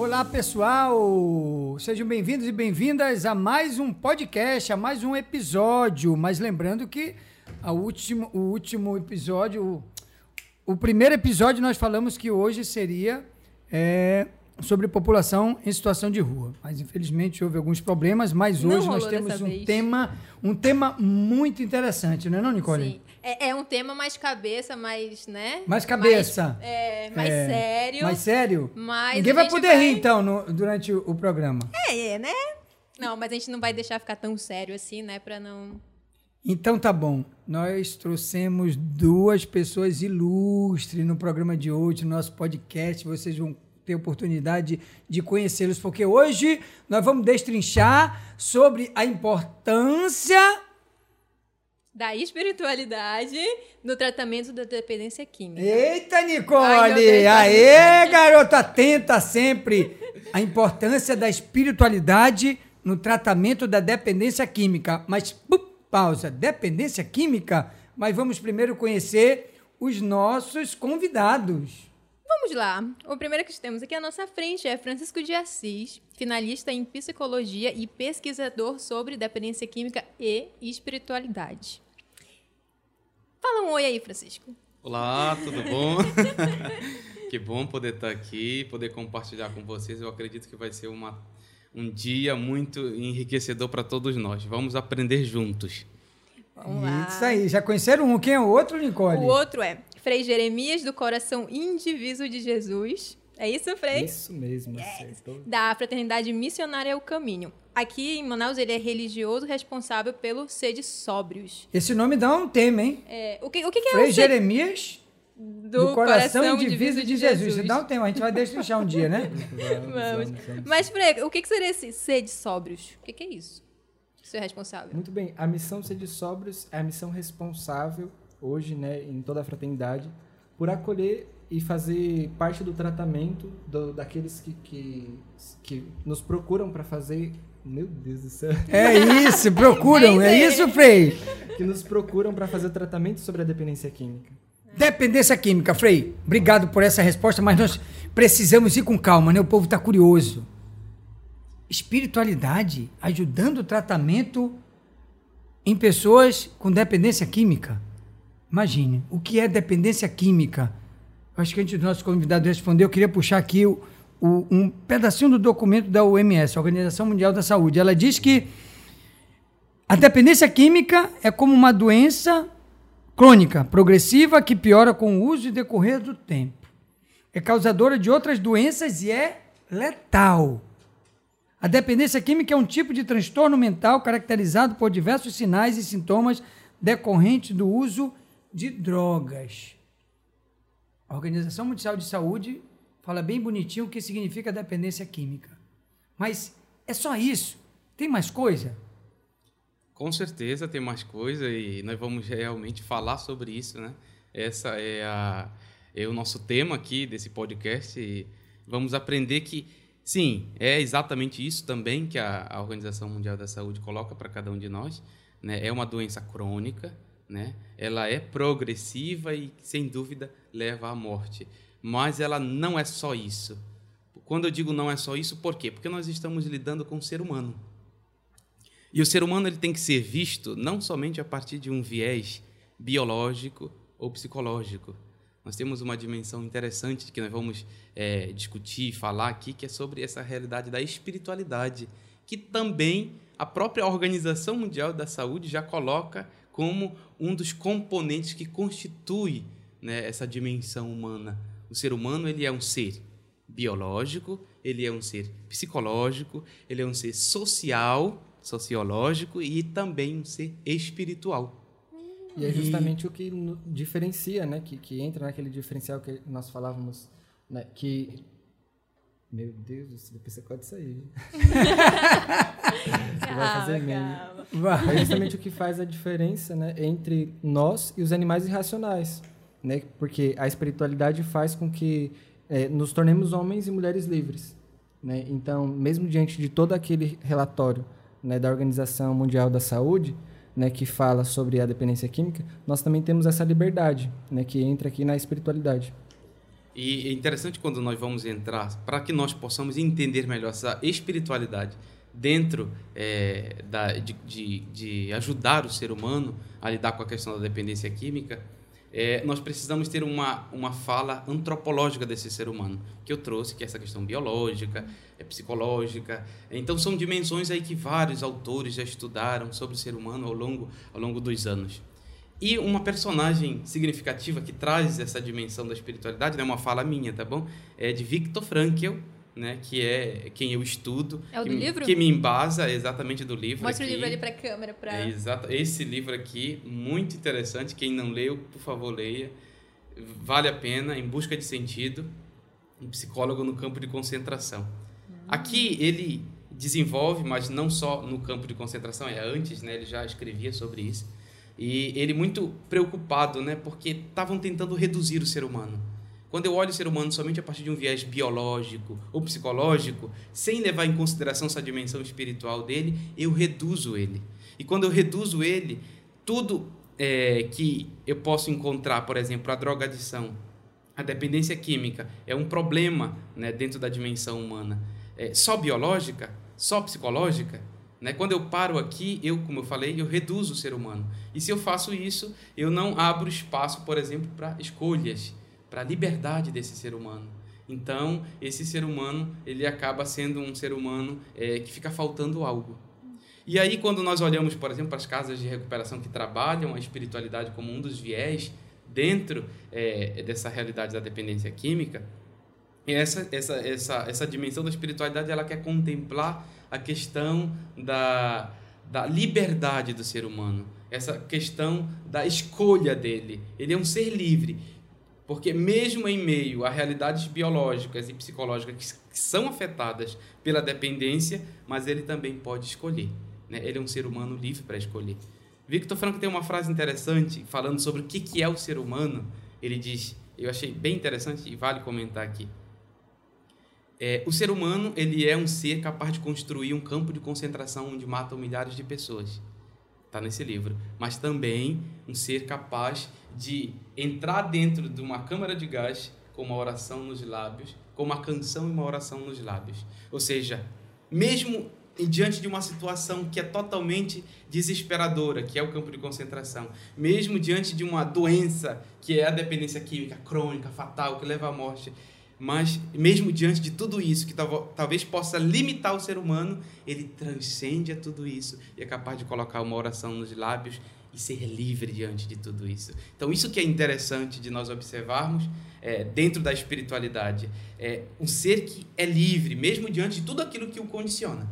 Olá, pessoal! Sejam bem-vindos e bem-vindas a mais um podcast, a mais um episódio. Mas lembrando que a último, o último episódio, o, o primeiro episódio, nós falamos que hoje seria é, sobre população em situação de rua. Mas infelizmente houve alguns problemas, mas hoje nós temos um vez. tema, um tema muito interessante, não é não, Nicole? Sim. É, é um tema mais cabeça, mais, né? Mais cabeça. Mais, é, mais É, sério. Mais sério? Mas Ninguém vai poder rir, então, no- durante o, o programa. É, é, né? Não, mas a gente não vai deixar ficar tão sério assim, né? Pra não. Então tá bom. Nós trouxemos duas pessoas ilustres no programa de hoje, no nosso podcast. Vocês vão ter oportunidade de conhecê-los, porque hoje nós vamos destrinchar sobre a importância. Da espiritualidade no tratamento da dependência química. Eita, Nicole! Ai, tá Aê, garoto, atenta sempre! A importância da espiritualidade no tratamento da dependência química. Mas, pup, pausa, dependência química? Mas vamos primeiro conhecer os nossos convidados. Vamos lá. O primeiro que temos aqui à nossa frente é Francisco de Assis, finalista em psicologia e pesquisador sobre dependência química e espiritualidade. Fala um oi aí, Francisco. Olá, tudo bom? que bom poder estar aqui, poder compartilhar com vocês. Eu acredito que vai ser uma, um dia muito enriquecedor para todos nós. Vamos aprender juntos. Vamos lá. Isso aí, já conheceram um? Quem é o outro, Nicole? O outro é Frei Jeremias, do Coração Indiviso de Jesus. É isso, Frei? Isso mesmo, acertou. Da Fraternidade Missionária O Caminho. Aqui em Manaus, ele é religioso responsável pelo Sede Sóbrios. Esse nome dá um tema, hein? É, o que, o que, é Frei o Jeremias do, Coração, Coração Indiviso de Jesus. Isso dá um tema, a gente vai destrinchar um dia, né? Vamos. Mas, Frei, o que, que seria esse Sede Sóbrios? O que, que é isso? Ser responsável. Muito bem, a missão Sede Sóbrios é a missão responsável, hoje, né, em toda a fraternidade, por acolher e fazer parte do tratamento do- daqueles que, que, que nos procuram para fazer. Meu Deus do céu! É isso, procuram, é É isso, Frei? Que nos procuram para fazer tratamento sobre a dependência química. Dependência química, Frei. Obrigado por essa resposta, mas nós precisamos ir com calma, né? O povo está curioso. Espiritualidade ajudando o tratamento em pessoas com dependência química. Imagine, o que é dependência química? Acho que antes do nosso convidado responder, eu queria puxar aqui o- o- um pedacinho do documento da OMS, Organização Mundial da Saúde. Ela diz que a dependência química é como uma doença crônica, progressiva, que piora com o uso e decorrer do tempo. É causadora de outras doenças e é letal. A dependência química é um tipo de transtorno mental caracterizado por diversos sinais e sintomas decorrentes do uso de drogas. A Organização Mundial de Saúde fala bem bonitinho o que significa dependência química. Mas é só isso? Tem mais coisa? Com certeza tem mais coisa e nós vamos realmente falar sobre isso, né? Essa é, a, é o nosso tema aqui desse podcast e vamos aprender que, sim, é exatamente isso também que a, a Organização Mundial da Saúde coloca para cada um de nós, né? É uma doença crônica, né? Ela é progressiva e, sem dúvida, leva à morte. Mas ela não é só isso. Quando eu digo não é só isso, por quê? Porque nós estamos lidando com o ser humano. E o ser humano ele tem que ser visto não somente a partir de um viés biológico ou psicológico. Nós temos uma dimensão interessante que nós vamos eh, discutir falar aqui, que é sobre essa realidade da espiritualidade, que também a própria Organização Mundial da Saúde já coloca como um dos componentes que constitui né, essa dimensão humana. O ser humano ele é um ser biológico, ele é um ser psicológico, ele é um ser social, sociológico e também um ser espiritual. E é justamente o que diferencia, né? Que, que entra naquele diferencial que nós falávamos, né? Que. Meu Deus depois você corta isso aí. Você vai fazer meme. É justamente o que faz a diferença né, entre nós e os animais irracionais. Né? Porque a espiritualidade faz com que eh, nos tornemos homens e mulheres livres. Né? Então, mesmo diante de todo aquele relatório né, da Organização Mundial da Saúde, né, que fala sobre a dependência química, nós também temos essa liberdade, né, que entra aqui na espiritualidade. E é interessante quando nós vamos entrar, para que nós possamos entender melhor essa espiritualidade dentro é, da, de, de, de, ajudar o ser humano a lidar com a questão da dependência química, é, nós precisamos ter uma, uma fala antropológica desse ser humano, que eu trouxe, que é essa questão biológica, é psicológica. Então, são dimensões aí que vários autores já estudaram sobre o ser humano ao longo, ao longo dos anos. E uma personagem significativa que traz essa dimensão da espiritualidade, é uma fala minha, tá bom? É de Viktor Frankl, né, que é quem eu estudo. É o que, do livro? Que me embasa exatamente do livro. Mostra aqui. o livro ali para a câmera. Pra... É, exato. Esse livro aqui, muito interessante. Quem não leu, por favor, leia. Vale a pena, Em Busca de Sentido, um psicólogo no campo de concentração. Hum. Aqui ele desenvolve, mas não só no campo de concentração, é antes, né, ele já escrevia sobre isso e ele muito preocupado, né? Porque estavam tentando reduzir o ser humano. Quando eu olho o ser humano somente a partir de um viés biológico ou psicológico, sem levar em consideração essa dimensão espiritual dele, eu reduzo ele. E quando eu reduzo ele, tudo é, que eu posso encontrar, por exemplo, a drogadição, a dependência química, é um problema né, dentro da dimensão humana. É, só biológica, só psicológica, né? Quando eu paro aqui, eu, como eu falei, eu reduzo o ser humano. E se eu faço isso, eu não abro espaço, por exemplo, para escolhas, para a liberdade desse ser humano. Então, esse ser humano, ele acaba sendo um ser humano é, que fica faltando algo. E aí, quando nós olhamos, por exemplo, para as casas de recuperação que trabalham a espiritualidade como um dos viés dentro é, dessa realidade da dependência química, essa, essa, essa, essa dimensão da espiritualidade ela quer contemplar a questão da, da liberdade do ser humano, essa questão da escolha dele. Ele é um ser livre, porque mesmo em meio a realidades biológicas e psicológicas que são afetadas pela dependência, mas ele também pode escolher. Né? Ele é um ser humano livre para escolher. Victor Franco tem uma frase interessante falando sobre o que é o ser humano. Ele diz, eu achei bem interessante e vale comentar aqui. É, o ser humano ele é um ser capaz de construir um campo de concentração onde matam milhares de pessoas. Está nesse livro. Mas também um ser capaz de entrar dentro de uma câmara de gás com uma oração nos lábios, com uma canção e uma oração nos lábios. Ou seja, mesmo diante de uma situação que é totalmente desesperadora, que é o campo de concentração, mesmo diante de uma doença que é a dependência química crônica, fatal, que leva à morte, mas mesmo diante de tudo isso que talvez possa limitar o ser humano, ele transcende a tudo isso e é capaz de colocar uma oração nos lábios e ser livre diante de tudo isso. Então isso que é interessante de nós observarmos é, dentro da espiritualidade, é um ser que é livre mesmo diante de tudo aquilo que o condiciona.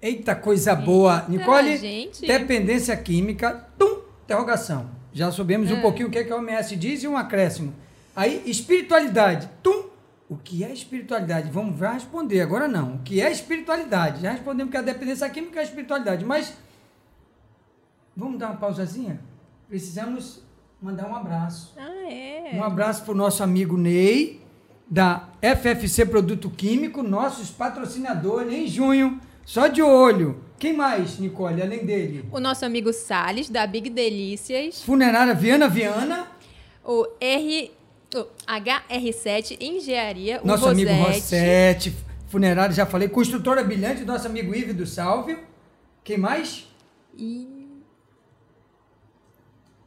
Eita coisa boa, Nicole. Gente. Dependência química, tum, interrogação. Já soubemos é. um pouquinho o que, é que a OMS diz e um acréscimo. Aí espiritualidade, tum, o que é espiritualidade? Vamos já responder, agora não. O que é espiritualidade? Já respondemos que a dependência química é espiritualidade, mas vamos dar uma pausazinha? Precisamos mandar um abraço. Ah, é? Um abraço para o nosso amigo Ney, da FFC Produto Químico, nossos patrocinadores em junho. Só de olho. Quem mais, Nicole, além dele? O nosso amigo Sales, da Big Delícias. Funerária Viana Viana. O R HR7 Engenharia, Nosso amigo Rossetti, funerário, já falei. Construtora Brilhante, nosso amigo Ivo do Salve. Quem mais? E...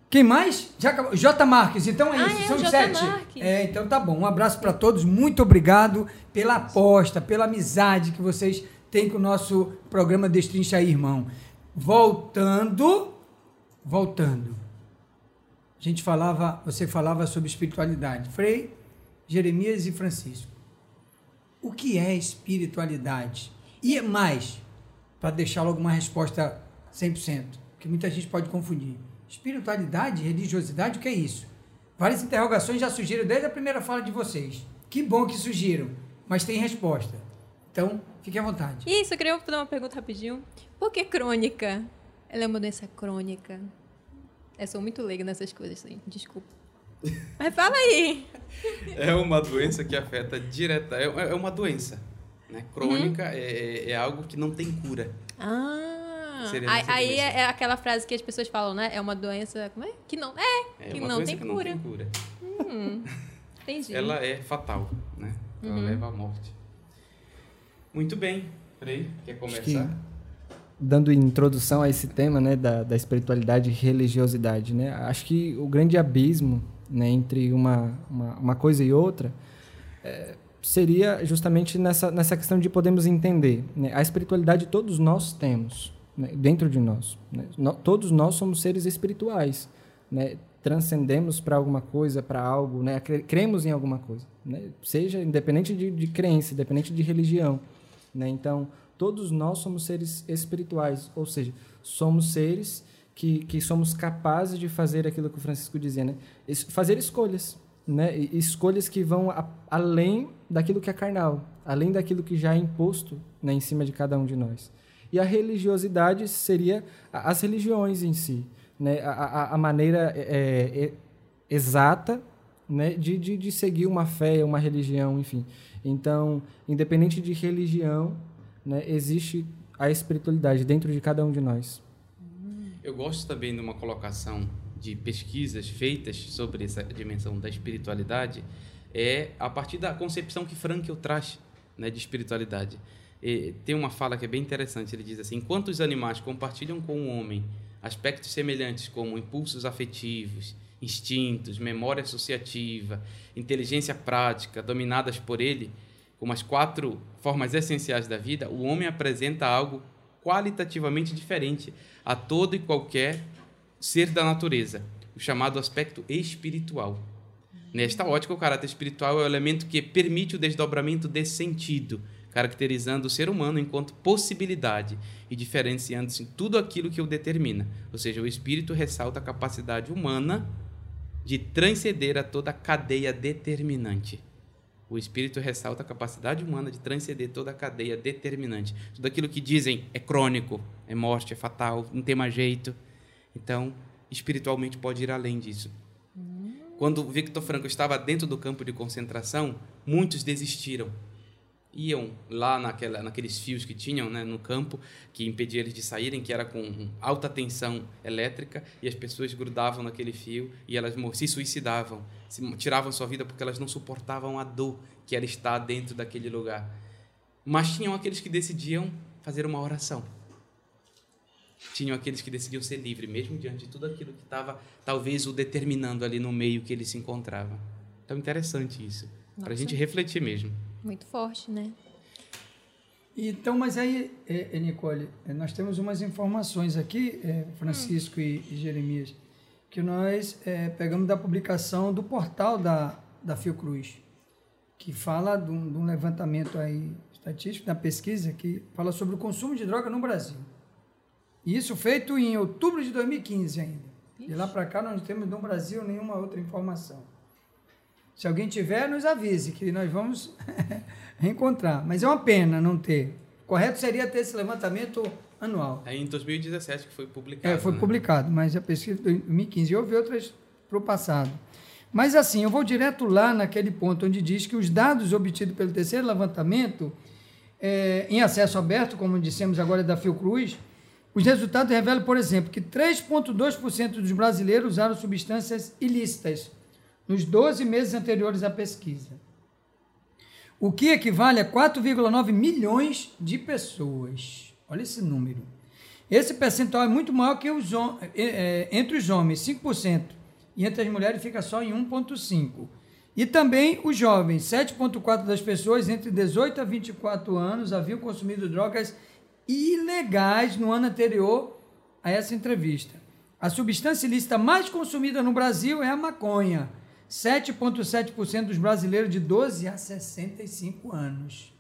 Quem mais? Já acabou. J Marques, então é ah, isso, é, são J. sete. Marques. É, então tá bom. Um abraço para todos, muito obrigado pela aposta, pela amizade que vocês têm com o nosso programa Destrincha aí, irmão. Voltando, voltando a gente falava, você falava sobre espiritualidade. Frei, Jeremias e Francisco. O que é espiritualidade? E é mais, para deixar logo uma resposta 100%, que muita gente pode confundir. Espiritualidade, religiosidade, o que é isso? Várias interrogações já surgiram desde a primeira fala de vocês. Que bom que surgiram, mas tem resposta. Então, fique à vontade. Isso, eu queria fazer uma pergunta rapidinho. Por que crônica? Ela é uma doença crônica. Eu sou muito leiga nessas coisas, assim. desculpa. Mas fala aí. É uma doença que afeta direta. É, é uma doença. Né? Crônica uhum. é, é, algo que não tem cura. Ah. Aí, aí é, é, aquela frase que as pessoas falam, né? É uma doença. Como é? Que não. É, é que não tem que cura. Não tem cura. Hum. Entendi. ela é fatal, né? Ela leva à morte. Muito bem. Frei, quer começar? Dando introdução a esse tema né, da, da espiritualidade e religiosidade, né, acho que o grande abismo né, entre uma, uma, uma coisa e outra é, seria justamente nessa, nessa questão de podermos entender. Né, a espiritualidade todos nós temos né, dentro de nós. Né, no- todos nós somos seres espirituais. Né, transcendemos para alguma coisa, para algo, né, cre- cremos em alguma coisa. Né, seja independente de, de crença, independente de religião. Né? Então, todos nós somos seres espirituais, ou seja, somos seres que, que somos capazes de fazer aquilo que o Francisco dizia, né? Fazer escolhas, né? Escolhas que vão a- além daquilo que é carnal, além daquilo que já é imposto né, em cima de cada um de nós. E a religiosidade seria as religiões em si, né? a, a, a maneira é, é, exata né, de, de, de seguir uma fé, uma religião, enfim. Então, independente de religião, né, existe a espiritualidade dentro de cada um de nós. Eu gosto também de uma colocação de pesquisas feitas sobre essa dimensão da espiritualidade, é a partir da concepção que Frankel traz né, de espiritualidade. E tem uma fala que é bem interessante, ele diz assim, enquanto os animais compartilham com o homem aspectos semelhantes como impulsos afetivos, instintos, memória associativa, inteligência prática, dominadas por ele, como as quatro formas essenciais da vida, o homem apresenta algo qualitativamente diferente a todo e qualquer ser da natureza, o chamado aspecto espiritual. Nesta ótica, o caráter espiritual é o elemento que permite o desdobramento desse sentido, caracterizando o ser humano enquanto possibilidade e diferenciando-se em tudo aquilo que o determina. Ou seja, o espírito ressalta a capacidade humana de transcender a toda a cadeia determinante. O espírito ressalta a capacidade humana de transcender toda a cadeia determinante. Tudo aquilo que dizem é crônico, é morte, é fatal, não tem mais jeito. Então, espiritualmente pode ir além disso. Quando Victor Frankl estava dentro do campo de concentração, muitos desistiram. Iam lá naquela, naqueles fios que tinham né, no campo, que impediam eles de saírem, que era com alta tensão elétrica, e as pessoas grudavam naquele fio e elas se suicidavam, se tiravam sua vida porque elas não suportavam a dor que era estar dentro daquele lugar. Mas tinham aqueles que decidiam fazer uma oração tinham aqueles que decidiam ser livres, mesmo diante de tudo aquilo que estava, talvez, o determinando ali no meio que ele se encontrava. Então, interessante isso. Para a gente refletir mesmo. Muito forte, né? Então, mas aí, eh, eh, Nicole, eh, nós temos umas informações aqui, Francisco e, e Jeremias, que nós eh, pegamos da publicação do portal da, da Fiocruz, que fala de um, de um levantamento aí estatístico, da pesquisa, que fala sobre o consumo de droga no Brasil. E isso feito em outubro de 2015 ainda. De lá para cá nós não temos no Brasil nenhuma outra informação. Se alguém tiver, nos avise, que nós vamos reencontrar. Mas é uma pena não ter. Correto seria ter esse levantamento anual. É em 2017 que foi publicado. É, foi né? publicado, mas a pesquisa de 2015. E houve outras para o passado. Mas assim, eu vou direto lá naquele ponto onde diz que os dados obtidos pelo terceiro levantamento, é, em acesso aberto, como dissemos agora da Fiocruz, os resultados revelam, por exemplo, que 3,2% dos brasileiros usaram substâncias ilícitas nos 12 meses anteriores à pesquisa. O que equivale a 4,9 milhões de pessoas. Olha esse número. Esse percentual é muito maior que os, é, entre os homens, 5%, e entre as mulheres fica só em 1,5%. E também os jovens, 7,4% das pessoas entre 18 a 24 anos haviam consumido drogas ilegais no ano anterior a essa entrevista. A substância ilícita mais consumida no Brasil é a maconha. 7,7% dos brasileiros de 12 a 65 anos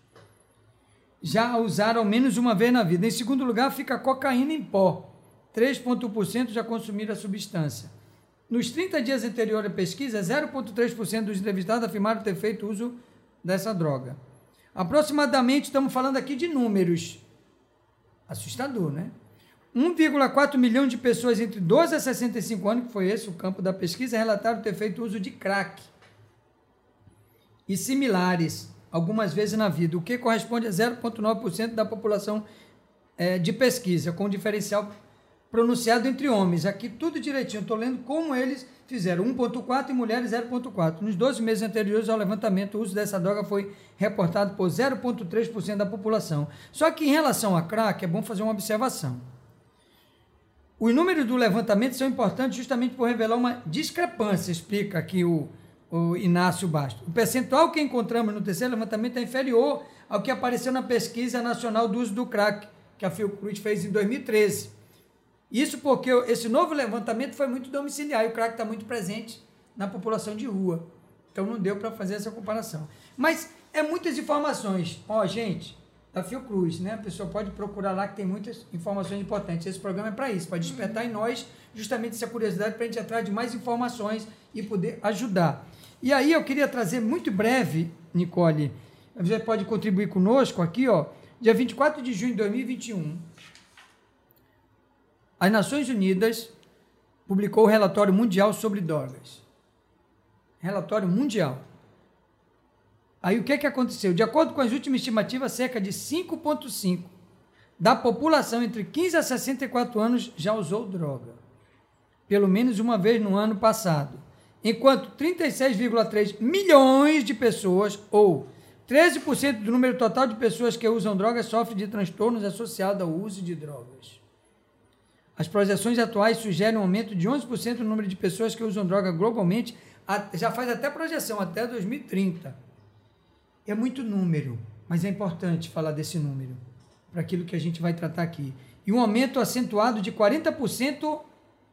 já usaram menos uma vez na vida. Em segundo lugar, fica a cocaína em pó. 3,1% já consumiram a substância. Nos 30 dias anteriores à pesquisa, 0,3% dos entrevistados afirmaram ter feito uso dessa droga. Aproximadamente, estamos falando aqui de números. Assustador, né? 1,4 milhão de pessoas entre 12 a 65 anos, que foi esse o campo da pesquisa, relataram ter feito uso de crack e similares algumas vezes na vida, o que corresponde a 0,9% da população eh, de pesquisa, com diferencial pronunciado entre homens. Aqui tudo direitinho, estou lendo como eles fizeram 1,4 e mulheres 0,4. Nos 12 meses anteriores ao levantamento, o uso dessa droga foi reportado por 0,3% da população. Só que em relação a crack, é bom fazer uma observação. Os números do levantamento são importantes justamente por revelar uma discrepância, explica aqui o, o Inácio Basto. O percentual que encontramos no terceiro levantamento é inferior ao que apareceu na pesquisa nacional do uso do crack, que a Fiocruz fez em 2013. Isso porque esse novo levantamento foi muito domiciliar e o crack está muito presente na população de rua. Então não deu para fazer essa comparação. Mas é muitas informações. Ó, gente, da Fiocruz, né? A pessoa pode procurar lá que tem muitas informações importantes. Esse programa é para isso, para despertar em nós justamente essa curiosidade para a gente atrás de mais informações e poder ajudar. E aí eu queria trazer muito breve, Nicole, você pode contribuir conosco aqui, ó, dia 24 de junho de 2021, as Nações Unidas publicou o relatório mundial sobre drogas. Relatório mundial. Aí o que, que aconteceu? De acordo com as últimas estimativas, cerca de 5,5% da população entre 15 a 64 anos já usou droga. Pelo menos uma vez no ano passado. Enquanto 36,3 milhões de pessoas, ou 13% do número total de pessoas que usam drogas, sofrem de transtornos associados ao uso de drogas. As projeções atuais sugerem um aumento de 11% no número de pessoas que usam droga globalmente, já faz até projeção, até 2030. É muito número, mas é importante falar desse número, para aquilo que a gente vai tratar aqui. E um aumento acentuado de 40%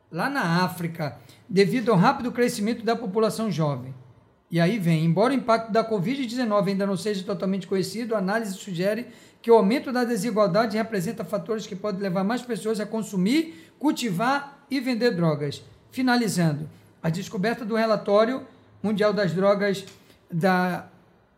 lá na África, devido ao rápido crescimento da população jovem. E aí vem, embora o impacto da Covid-19 ainda não seja totalmente conhecido, a análise sugere que o aumento da desigualdade representa fatores que podem levar mais pessoas a consumir, cultivar e vender drogas. Finalizando, a descoberta do relatório mundial das drogas da,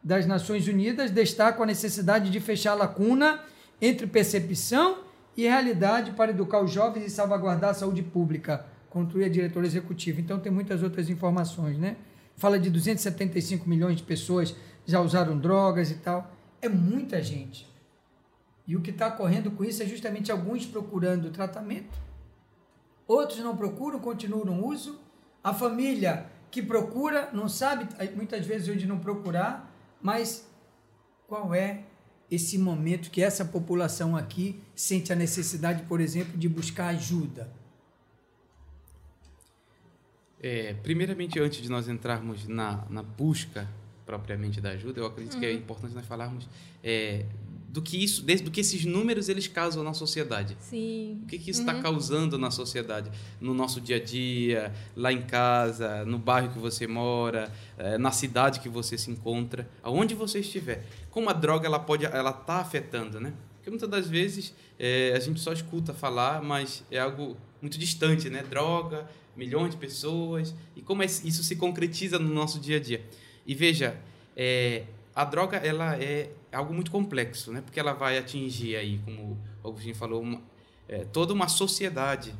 das Nações Unidas destaca a necessidade de fechar a lacuna entre percepção e realidade para educar os jovens e salvaguardar a saúde pública, conclui a diretora executiva. Então tem muitas outras informações, né? Fala de 275 milhões de pessoas já usaram drogas e tal. É muita gente. E o que está ocorrendo com isso é justamente alguns procurando tratamento, outros não procuram, continuam no uso. A família que procura não sabe muitas vezes onde não procurar, mas qual é esse momento que essa população aqui sente a necessidade, por exemplo, de buscar ajuda? É, primeiramente, antes de nós entrarmos na, na busca propriamente da ajuda, eu acredito uhum. que é uhum. importante nós falarmos é, do que isso, do que esses números eles causam na sociedade. Sim. O que, que isso está uhum. causando na sociedade, no nosso dia a dia, lá em casa, no bairro que você mora, é, na cidade que você se encontra, aonde você estiver. Como a droga ela pode, ela está afetando, né? Porque muitas das vezes é, a gente só escuta falar, mas é algo muito distante, né? Droga, milhões de pessoas e como isso se concretiza no nosso dia a dia. E veja, é, a droga ela é algo muito complexo, né? Porque ela vai atingir aí, como o Agostinho falou, uma, é, toda uma sociedade,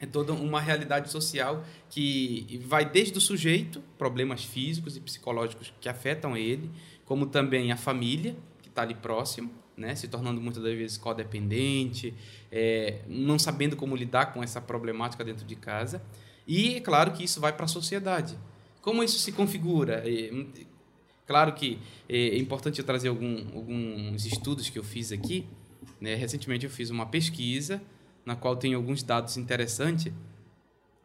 é toda uma realidade social que vai desde o sujeito, problemas físicos e psicológicos que afetam ele, como também a família que está ali próximo, né? Se tornando muitas das vezes codependente, é, não sabendo como lidar com essa problemática dentro de casa. E é claro que isso vai para a sociedade. Como isso se configura? Claro que é importante eu trazer algum, alguns estudos que eu fiz aqui. Né? Recentemente eu fiz uma pesquisa na qual tem alguns dados interessantes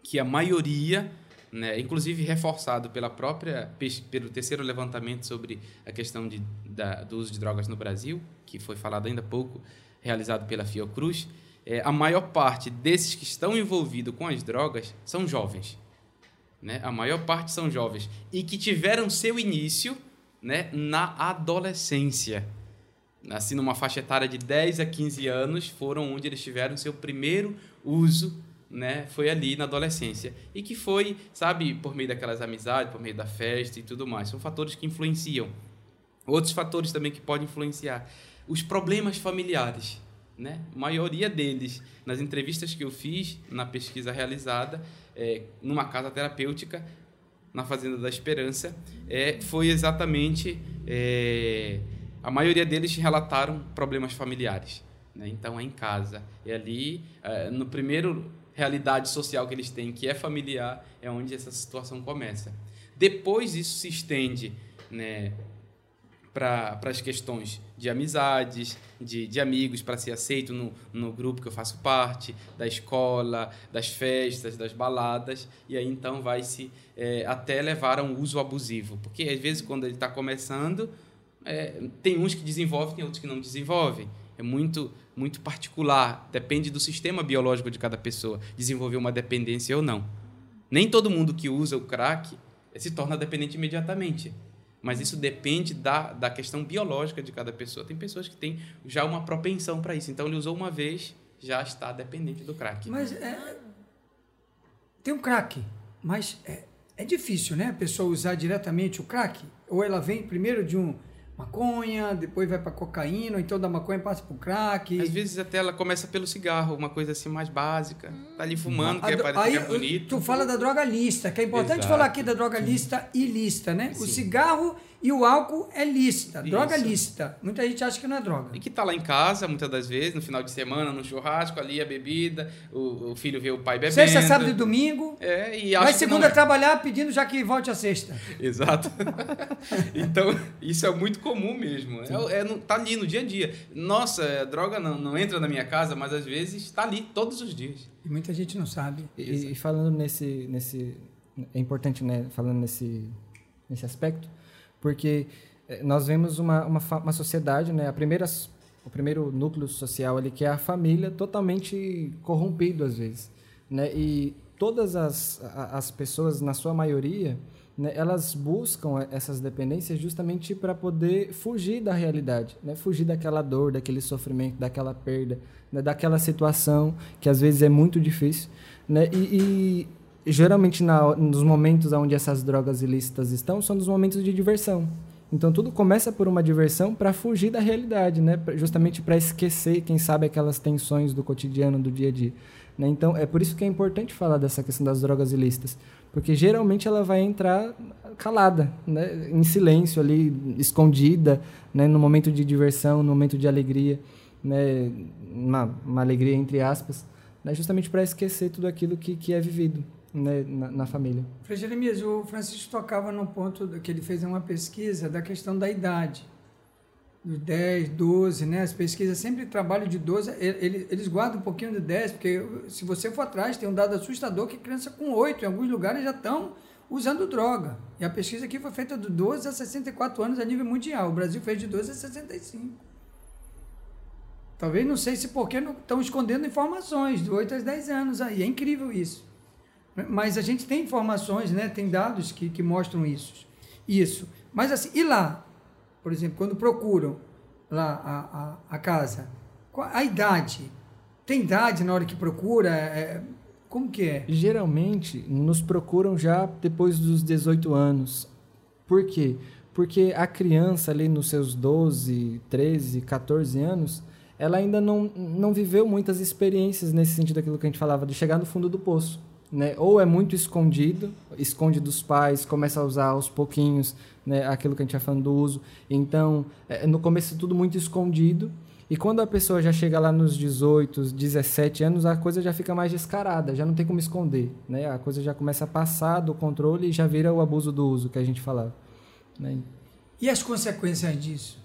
que a maioria, né, inclusive reforçado pela própria pelo terceiro levantamento sobre a questão de, da, do uso de drogas no Brasil, que foi falado ainda há pouco, realizado pela Fiocruz, é, a maior parte desses que estão envolvidos com as drogas são jovens. Né? A maior parte são jovens e que tiveram seu início né, na adolescência. Assim, numa faixa etária de 10 a 15 anos, foram onde eles tiveram seu primeiro uso, né, foi ali na adolescência. E que foi, sabe, por meio daquelas amizades, por meio da festa e tudo mais. São fatores que influenciam. Outros fatores também que podem influenciar. Os problemas familiares. Né? A maioria deles, nas entrevistas que eu fiz, na pesquisa realizada, é, numa casa terapêutica, na Fazenda da Esperança é, foi exatamente. É, a maioria deles relataram problemas familiares. Né? Então é em casa. É ali, é, no primeiro realidade social que eles têm, que é familiar, é onde essa situação começa. Depois isso se estende né, para as questões de amizades, de, de amigos, para ser aceito no, no grupo que eu faço parte, da escola, das festas, das baladas, e aí então vai se é, até levar a um uso abusivo. Porque às vezes quando ele está começando, é, tem uns que desenvolvem, tem outros que não desenvolvem. É muito, muito particular, depende do sistema biológico de cada pessoa, desenvolver uma dependência ou não. Nem todo mundo que usa o crack se torna dependente imediatamente. Mas isso depende da, da questão biológica de cada pessoa. Tem pessoas que têm já uma propensão para isso. Então, ele usou uma vez, já está dependente do crack. Mas é, tem um crack, mas é, é difícil, né? A pessoa usar diretamente o crack. Ou ela vem primeiro de um maconha, depois vai para cocaína, ou então da maconha passa para o crack. Às vezes até ela começa pelo cigarro, uma coisa assim mais básica. Tá ali fumando, que parece aí, que é bonito. Tu fala da droga lista, que é importante Exato. falar aqui da droga lista e lista, né? Sim. O cigarro e o álcool é droga Isso. lista. Muita gente acha que não é droga. E que tá lá em casa, muitas das vezes, no final de semana, no churrasco, ali a bebida, o, o filho vê o pai bebendo. Sexta, sábado e domingo. É, e acha Vai segunda é. trabalhar pedindo já que volte a sexta. Exato. então, isso é muito comum mesmo. É, é, tá ali no dia a dia. Nossa, a droga não, não entra na minha casa, mas às vezes está ali todos os dias. E muita gente não sabe. E, e falando nesse, nesse... É importante, né? Falando nesse, nesse aspecto porque eh, nós vemos uma, uma, uma sociedade, né, a primeira, o primeiro núcleo social ali, que é a família, totalmente corrompido às vezes. Né? E todas as, as pessoas, na sua maioria, né, elas buscam essas dependências justamente para poder fugir da realidade, né? fugir daquela dor, daquele sofrimento, daquela perda, né? daquela situação que às vezes é muito difícil. Né? E, e geralmente na, nos momentos onde essas drogas ilícitas estão são nos momentos de diversão. Então tudo começa por uma diversão para fugir da realidade, né? Justamente para esquecer, quem sabe, aquelas tensões do cotidiano, do dia a dia. Né? Então é por isso que é importante falar dessa questão das drogas ilícitas, porque geralmente ela vai entrar calada, né? em silêncio ali, escondida, né? no momento de diversão, no momento de alegria, né? uma, uma alegria entre aspas, né? justamente para esquecer tudo aquilo que, que é vivido né, na, na, família. Frei Jeremias, o Francisco tocava no ponto que ele fez uma pesquisa da questão da idade. Dos 10, 12, né? As pesquisas sempre trabalham de 12. Eles, eles guardam um pouquinho de 10, porque se você for atrás, tem um dado assustador que criança com 8, em alguns lugares, já estão usando droga. E a pesquisa aqui foi feita de 12 a 64 anos a nível mundial. O Brasil fez de 12 a 65. Talvez não sei se porque estão escondendo informações de 8 a 10 anos aí. É incrível isso. Mas a gente tem informações, né? tem dados que, que mostram isso. Isso. Mas assim, e lá? Por exemplo, quando procuram lá a, a, a casa, a idade? Tem idade na hora que procura? É, como que é? Geralmente, nos procuram já depois dos 18 anos. Por quê? Porque a criança ali nos seus 12, 13, 14 anos, ela ainda não, não viveu muitas experiências nesse sentido daquilo que a gente falava, de chegar no fundo do poço né? Ou é muito escondido, esconde dos pais, começa a usar aos pouquinhos, né? Aquilo que a gente está falando do uso. Então, é, no começo é tudo muito escondido. E quando a pessoa já chega lá nos 18, 17 anos, a coisa já fica mais descarada, já não tem como esconder, né? A coisa já começa a passar do controle e já vira o abuso do uso que a gente falava. Né? E as consequências disso?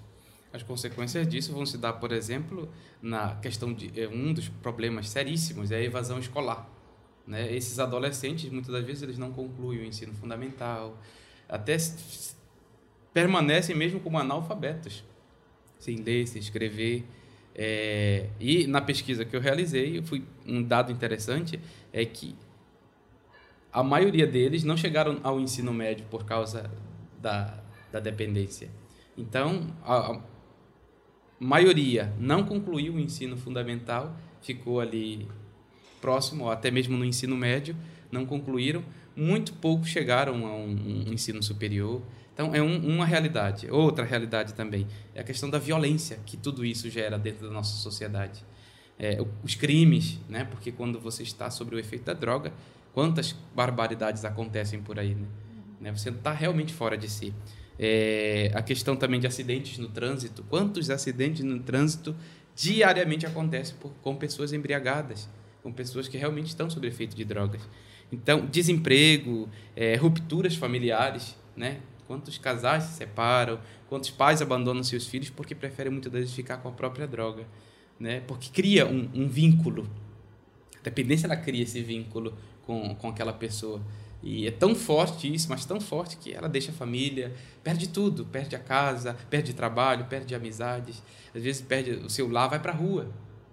As consequências disso vão se dar, por exemplo, na questão de é, um dos problemas seríssimos é a evasão escolar. Né? Esses adolescentes, muitas das vezes, eles não concluem o ensino fundamental, até permanecem mesmo como analfabetos, sem ler, sem escrever. É, e na pesquisa que eu realizei, fui, um dado interessante é que a maioria deles não chegaram ao ensino médio por causa da, da dependência. Então, a, a maioria não concluiu o ensino fundamental, ficou ali próximo, até mesmo no ensino médio, não concluíram. Muito poucos chegaram a um, um ensino superior. Então, é um, uma realidade. Outra realidade também é a questão da violência que tudo isso gera dentro da nossa sociedade. É, os crimes, né? porque quando você está sobre o efeito da droga, quantas barbaridades acontecem por aí. Né? né? Você está realmente fora de si. É, a questão também de acidentes no trânsito. Quantos acidentes no trânsito diariamente acontece por, com pessoas embriagadas, com pessoas que realmente estão sob efeito de drogas. Então, desemprego, é, rupturas familiares, né? Quantos casais se separam, quantos pais abandonam seus filhos porque preferem muitas vezes ficar com a própria droga, né? Porque cria um, um vínculo. A dependência ela cria esse vínculo com, com aquela pessoa. E é tão forte isso, mas tão forte que ela deixa a família, perde tudo, perde a casa, perde trabalho, perde amizades, às vezes perde o seu lar, vai para a rua.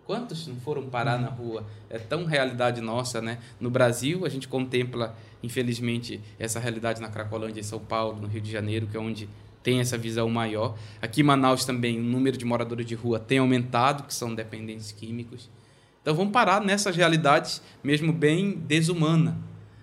Quantos não foram parar na rua? É tão realidade nossa, né? No Brasil, a gente contempla, infelizmente, essa realidade na Cracolândia, em São Paulo, no Rio de Janeiro, que é onde tem essa visão maior. Aqui em Manaus também, o número de moradores de rua tem aumentado, que são dependentes químicos. Então vamos parar nessas realidades, mesmo bem desumana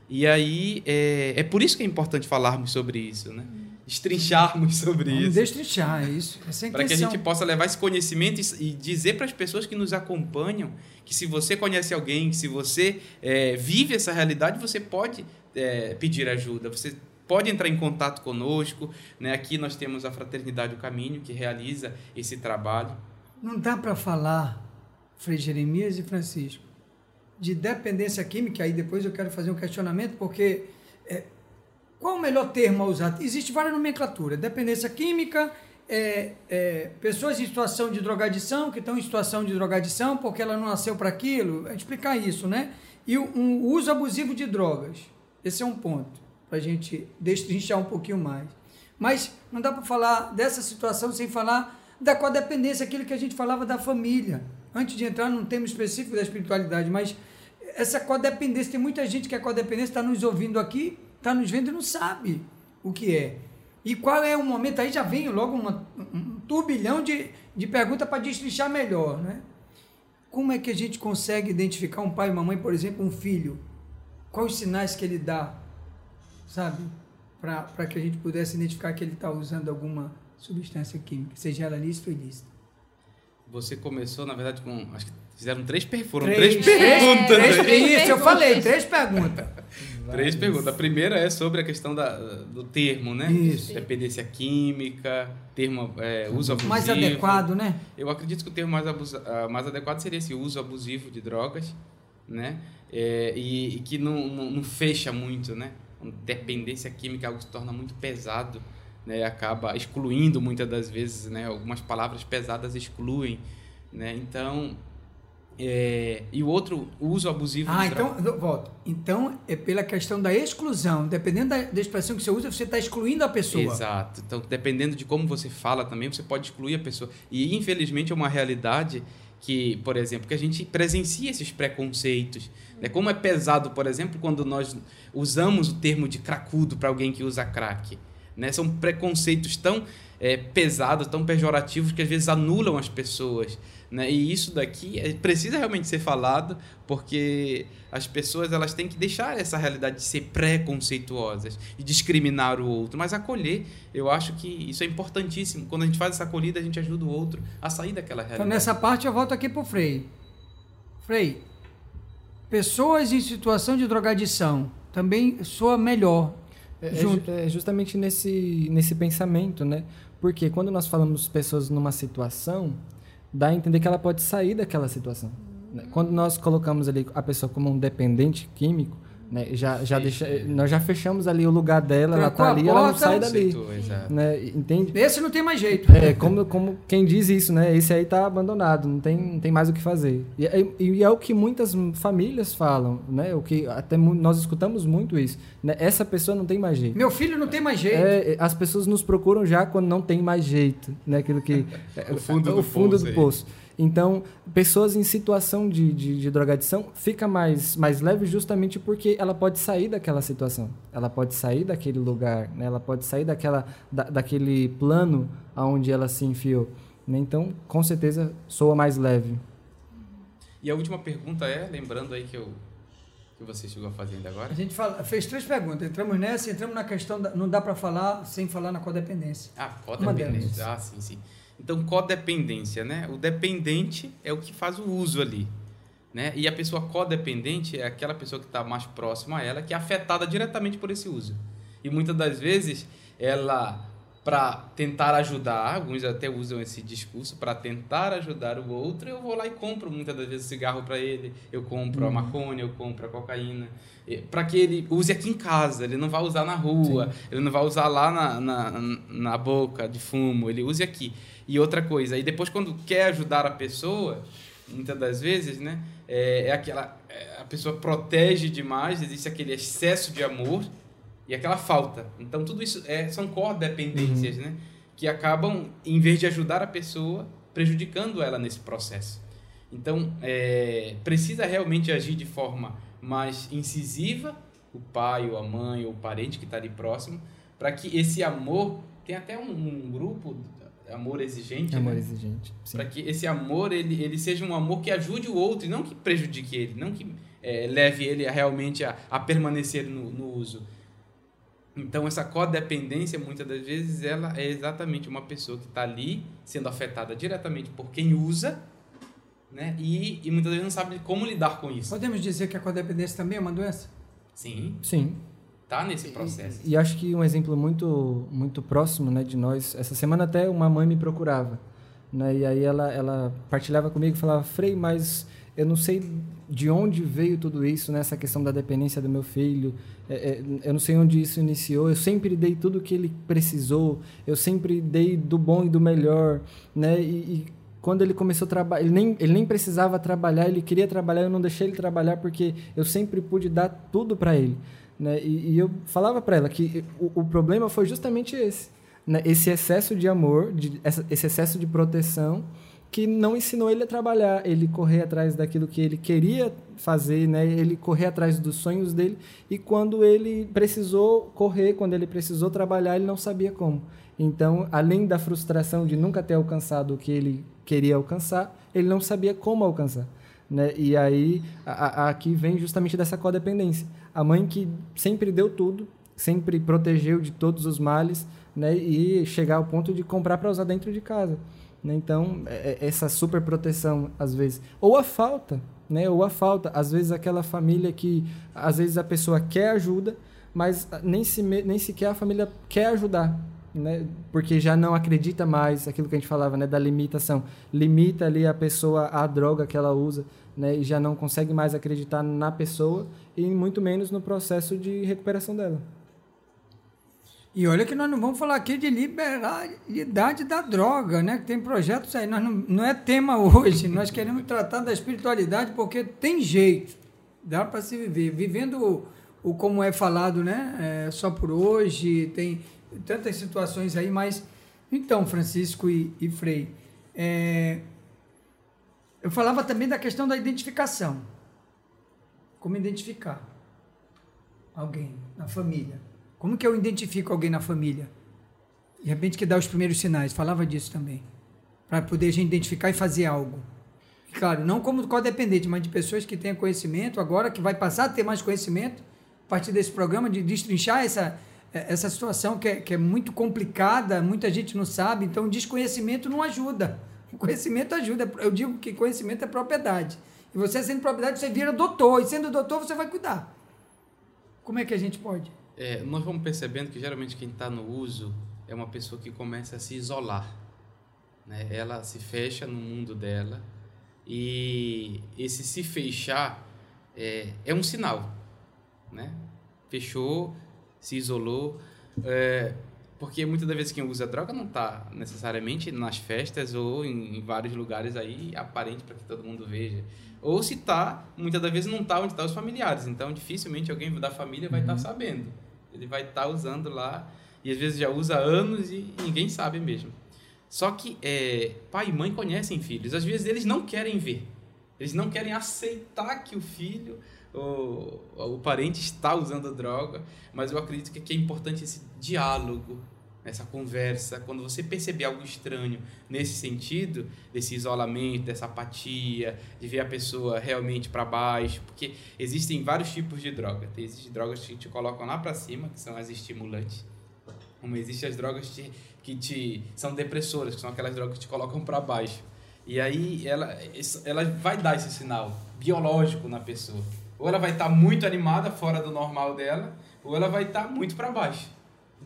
e aí, é, é por isso que é importante falarmos sobre isso, né? Estrincharmos sobre Vamos isso. Destrinchar, é isso. Essa é Para que a gente possa levar esse conhecimento e, e dizer para as pessoas que nos acompanham que se você conhece alguém, que se você é, vive essa realidade, você pode é, pedir ajuda, você pode entrar em contato conosco. Né? Aqui nós temos a Fraternidade do Caminho, que realiza esse trabalho. Não dá para falar, Frei Jeremias e Francisco, de dependência química, aí depois eu quero fazer um questionamento, porque é, qual o melhor termo a usar? Existe várias nomenclaturas. Dependência química, é, é, pessoas em situação de drogadição, que estão em situação de drogadição porque ela não nasceu para aquilo, é explicar isso, né? E o um uso abusivo de drogas. Esse é um ponto, para a gente destrinchar um pouquinho mais. Mas não dá para falar dessa situação sem falar da codependência, aquilo que a gente falava da família. Antes de entrar num tema específico da espiritualidade, mas essa codependência, tem muita gente que é codependência, está nos ouvindo aqui, está nos vendo e não sabe o que é. E qual é o momento? Aí já vem logo uma, um turbilhão de, de perguntas para destrinchar melhor. Né? Como é que a gente consegue identificar um pai e uma mãe, por exemplo, um filho? Quais os sinais que ele dá, sabe? Para que a gente pudesse identificar que ele está usando alguma substância química, seja ela lícita ou ilícita. Você começou, na verdade, com. Acho que fizeram três, foram Três, três, perguntas. Três, aí. isso, eu falei, três perguntas. Três perguntas. A primeira é sobre a questão da, do termo, né? Isso. Dependência química, termo é, uso abusivo. Mais adequado, né? Eu acredito que o termo mais, abusa, ah, mais adequado seria esse uso abusivo de drogas, né? É, e, e que não, não, não fecha muito, né? Dependência química é algo que se torna muito pesado, né? Acaba excluindo muitas das vezes, né? Algumas palavras pesadas excluem, né? Então, é, e o outro, uso abusivo Ah, então, volta. Então, é pela questão da exclusão. Dependendo da, da expressão que você usa, você está excluindo a pessoa. Exato. Então, dependendo de como você fala também, você pode excluir a pessoa. E, infelizmente, é uma realidade que, por exemplo, que a gente presencia esses preconceitos. Né? Como é pesado, por exemplo, quando nós usamos o termo de cracudo para alguém que usa crack. Né? São preconceitos tão é, pesados, tão pejorativos, que às vezes anulam as pessoas. Né? E isso daqui é- precisa realmente ser falado, porque as pessoas elas têm que deixar essa realidade de ser preconceituosas e discriminar o outro, mas acolher. Eu acho que isso é importantíssimo. Quando a gente faz essa acolhida, a gente ajuda o outro a sair daquela Então, realidade. nessa parte, eu volto aqui para o Frei. Frei, pessoas em situação de drogadição também soa melhor. É, é junto. ju- é justamente nesse, nesse pensamento, né? Porque quando nós falamos pessoas numa situação, dá a entender que ela pode sair daquela situação. né? Quando nós colocamos ali a pessoa como um dependente químico, né? já, já deixa, nós já fechamos ali o lugar dela, ela Trancou tá a ali, ela não porta. sai dali. Conceitou, exato. Né? Entende? Esse não tem mais jeito. É, como, como quem diz isso, né? Esse aí tá abandonado, não tem, não tem mais o que fazer. E, é- e é o que muitas famílias falam, né? O que até nós escutamos muito isso. Né? Essa pessoa não tem mais jeito. Meu filho não tem mais jeito. É, é, as pessoas nos procuram já quando não tem mais jeito, né? Aquilo que é, O fundo é, do o fundo poço do poço. Então, pessoas em situação de, de, de drogadição fica mais, mais leve justamente porque ela pode sair daquela situação. Ela pode sair daquele lugar, né? Ela pode sair daquela, da, daquele plano aonde ela se enfiou. né? Então, com certeza, soa mais leve. E a última pergunta é, lembrando aí que, eu, que você chegou a fazer ainda agora. A gente fala- fez três perguntas. Entramos nessa, entramos na questão da, não dá para falar sem falar na codependência. Ah, codependência. Ah, sim, sim. Então, codependência, né? O dependente é o que faz o uso ali. Né? E a pessoa codependente é aquela pessoa que está mais próxima a ela, que é afetada diretamente por esse uso. E muitas das vezes ela para tentar ajudar, alguns até usam esse discurso para tentar ajudar o outro, eu vou lá e compro muitas das vezes cigarro para ele, eu compro uhum. a maconha, eu compro a cocaína, para que ele use aqui em casa, ele não vai usar na rua, Sim. ele não vai usar lá na, na, na boca de fumo, ele use aqui. E outra coisa, e depois quando quer ajudar a pessoa, muitas das vezes, né, é, é aquela, é, a pessoa protege demais, existe aquele excesso de amor, e aquela falta. Então, tudo isso é, são codependências, uhum. né? Que acabam, em vez de ajudar a pessoa, prejudicando ela nesse processo. Então, é, precisa realmente agir de forma mais incisiva, o pai, ou a mãe, ou o parente que está ali próximo, para que esse amor, tem até um, um grupo, amor exigente, amor né? exigente, para que esse amor ele, ele seja um amor que ajude o outro e não que prejudique ele, não que é, leve ele a, realmente a, a permanecer no, no uso. Então, essa codependência, muitas das vezes, ela é exatamente uma pessoa que está ali sendo afetada diretamente por quem usa, né? E, e muitas vezes não sabe como lidar com isso. Podemos dizer que a codependência também é uma doença? Sim. Sim. Tá nesse processo. E, e acho que um exemplo muito muito próximo, né, de nós. Essa semana até uma mãe me procurava, né? E aí ela ela partilhava comigo, falava: "Frei, mas eu não sei de onde veio tudo isso, nessa né? questão da dependência do meu filho. É, é, eu não sei onde isso iniciou. Eu sempre dei tudo o que ele precisou. Eu sempre dei do bom e do melhor, né? E, e quando ele começou a trabalhar, ele nem, ele nem precisava trabalhar, ele queria trabalhar, eu não deixei ele trabalhar porque eu sempre pude dar tudo para ele, né? E, e, eu falava para ela que o, o, problema foi justamente esse, né? Esse excesso de amor, de, esse excesso de proteção que não ensinou ele a trabalhar, ele correr atrás daquilo que ele queria fazer, né? Ele correr atrás dos sonhos dele e quando ele precisou correr, quando ele precisou trabalhar, ele não sabia como. Então, além da frustração de nunca ter alcançado o que ele queria alcançar, ele não sabia como alcançar. Né? E aí, a, a, aqui vem justamente dessa codependência. A mãe que sempre deu tudo, sempre protegeu de todos os males, né? E chegar ao ponto de comprar para usar dentro de casa. Né? Então, é, é, essa super proteção, às vezes. Ou a falta, né? Ou a falta. Às vezes, aquela família que, às vezes, a pessoa quer ajuda, mas nem, se, nem sequer a família quer ajudar. Né? Porque já não acredita mais aquilo que a gente falava, né? Da limitação. Limita ali a pessoa à droga que ela usa, né? E já não consegue mais acreditar na pessoa e muito menos no processo de recuperação dela. E olha que nós não vamos falar aqui de liberalidade da droga, né? Que tem projetos aí. Nós não, não é tema hoje. Nós queremos tratar da espiritualidade porque tem jeito. Dá para se viver. Vivendo o, o, como é falado, né? É, só por hoje. Tem tantas situações aí, mas. Então, Francisco e, e Frei, é, eu falava também da questão da identificação. Como identificar alguém na família como que eu identifico alguém na família? De repente que dá os primeiros sinais. Falava disso também. Para poder a gente identificar e fazer algo. E, claro, não como codependente, mas de pessoas que tenham conhecimento, agora que vai passar a ter mais conhecimento, a partir desse programa, de destrinchar essa, é, essa situação que é, que é muito complicada, muita gente não sabe, então desconhecimento não ajuda. O conhecimento ajuda. Eu digo que conhecimento é propriedade. E você sendo propriedade, você vira doutor. E sendo doutor, você vai cuidar. Como é que a gente pode? É, nós vamos percebendo que geralmente quem está no uso é uma pessoa que começa a se isolar. Né? Ela se fecha no mundo dela e esse se fechar é, é um sinal. Né? Fechou, se isolou. É, porque muitas das vezes quem usa droga não está necessariamente nas festas ou em, em vários lugares aí aparente para que todo mundo veja. Ou se está, muitas das vezes não está onde estão tá os familiares. Então dificilmente alguém da família vai estar tá uhum. sabendo. Ele vai estar tá usando lá e às vezes já usa anos e ninguém sabe mesmo. Só que é, pai e mãe conhecem filhos. Às vezes eles não querem ver. Eles não querem aceitar que o filho, o, o parente está usando droga. Mas eu acredito que é importante esse diálogo, essa conversa. Quando você perceber algo estranho nesse sentido, desse isolamento, dessa apatia, de ver a pessoa realmente para baixo, porque existem vários tipos de droga. Existem drogas que te colocam lá para cima, que são as estimulantes. Como existem as drogas que que te são depressoras, que são aquelas drogas que te colocam para baixo. E aí ela, ela vai dar esse sinal biológico na pessoa. Ou ela vai estar tá muito animada, fora do normal dela, ou ela vai estar tá muito para baixo.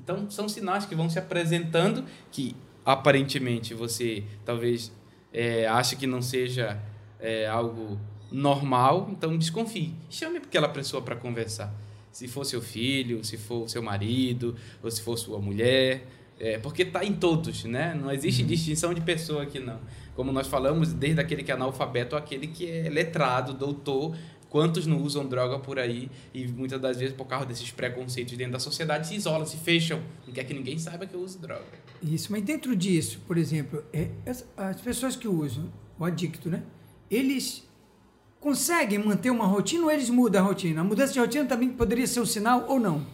Então, são sinais que vão se apresentando que aparentemente você talvez é, ache que não seja é, algo normal, então desconfie. Chame aquela pessoa para conversar. Se for seu filho, se for seu marido, ou se for sua mulher, é, porque está em todos, né? Não existe uhum. distinção de pessoa aqui, não. Como nós falamos, desde aquele que é analfabeto aquele que é letrado, doutor, quantos não usam droga por aí e muitas das vezes por causa desses preconceitos dentro da sociedade se isolam, se fecham, não quer que ninguém saiba que eu uso droga. Isso, mas dentro disso, por exemplo, é, as pessoas que usam o adicto, né? Eles conseguem manter uma rotina ou eles mudam a rotina? A mudança de rotina também poderia ser um sinal ou não?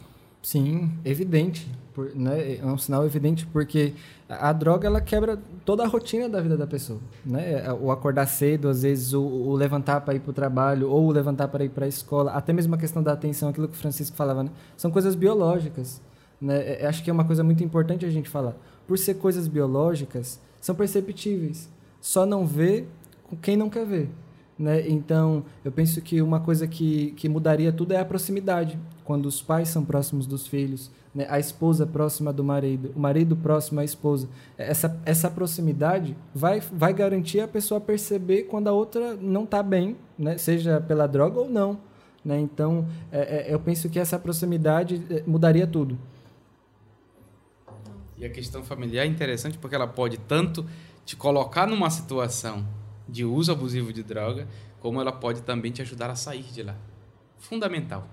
Sim, evidente. Por, né? É um sinal evidente porque a, droga ela quebra toda a rotina da vida da pessoa. Né? É, o acordar cedo, às vezes o, o levantar para ir para o trabalho ou o levantar para ir para a escola, até mesmo a questão da atenção, aquilo que o Francisco falava, né? são coisas biológicas. Né? É, acho que é uma coisa muito importante a gente falar. Por ser coisas biológicas, são perceptíveis. Só não vê quem não quer ver. Né? Então, eu penso que uma coisa que, que mudaria tudo é a proximidade. Quando os pais são próximos dos filhos, né? a esposa próxima do marido, o marido próximo à esposa. Essa, essa proximidade vai, vai garantir a pessoa perceber quando a outra não está bem, né? seja pela droga ou não. Né? Então, é, é, eu penso que essa proximidade é, mudaria tudo. E a questão familiar é interessante porque ela pode tanto te colocar numa situação de uso abusivo de droga, como ela pode também te ajudar a sair de lá. Fundamental.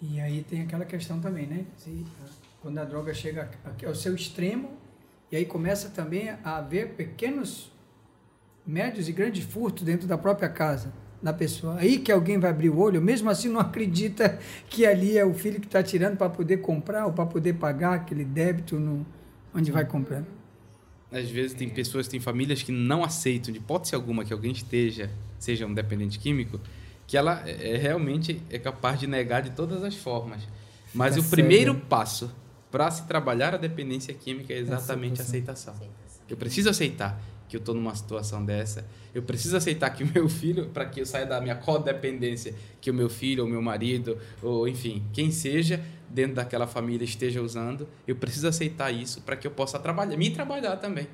E aí tem aquela questão também, né? Se, quando a droga chega ao seu extremo, e aí começa também a haver pequenos, médios e grandes furtos dentro da própria casa da pessoa. Aí que alguém vai abrir o olho, mesmo assim não acredita que ali é o filho que está tirando para poder comprar ou para poder pagar aquele débito no, onde vai comprando. Às vezes tem pessoas, tem famílias que não aceitam, de hipótese alguma, que alguém esteja, seja um dependente químico, que ela é, é realmente é capaz de negar de todas as formas. Mas Fica o primeiro passo para se trabalhar a dependência química é exatamente a aceitação. aceitação. Eu preciso aceitar que eu estou numa situação dessa. Eu preciso aceitar que o meu filho, para que eu saia da minha codependência, que o meu filho, ou meu marido, ou enfim, quem seja, dentro daquela família esteja usando, eu preciso aceitar isso para que eu possa trabalhar, me trabalhar também.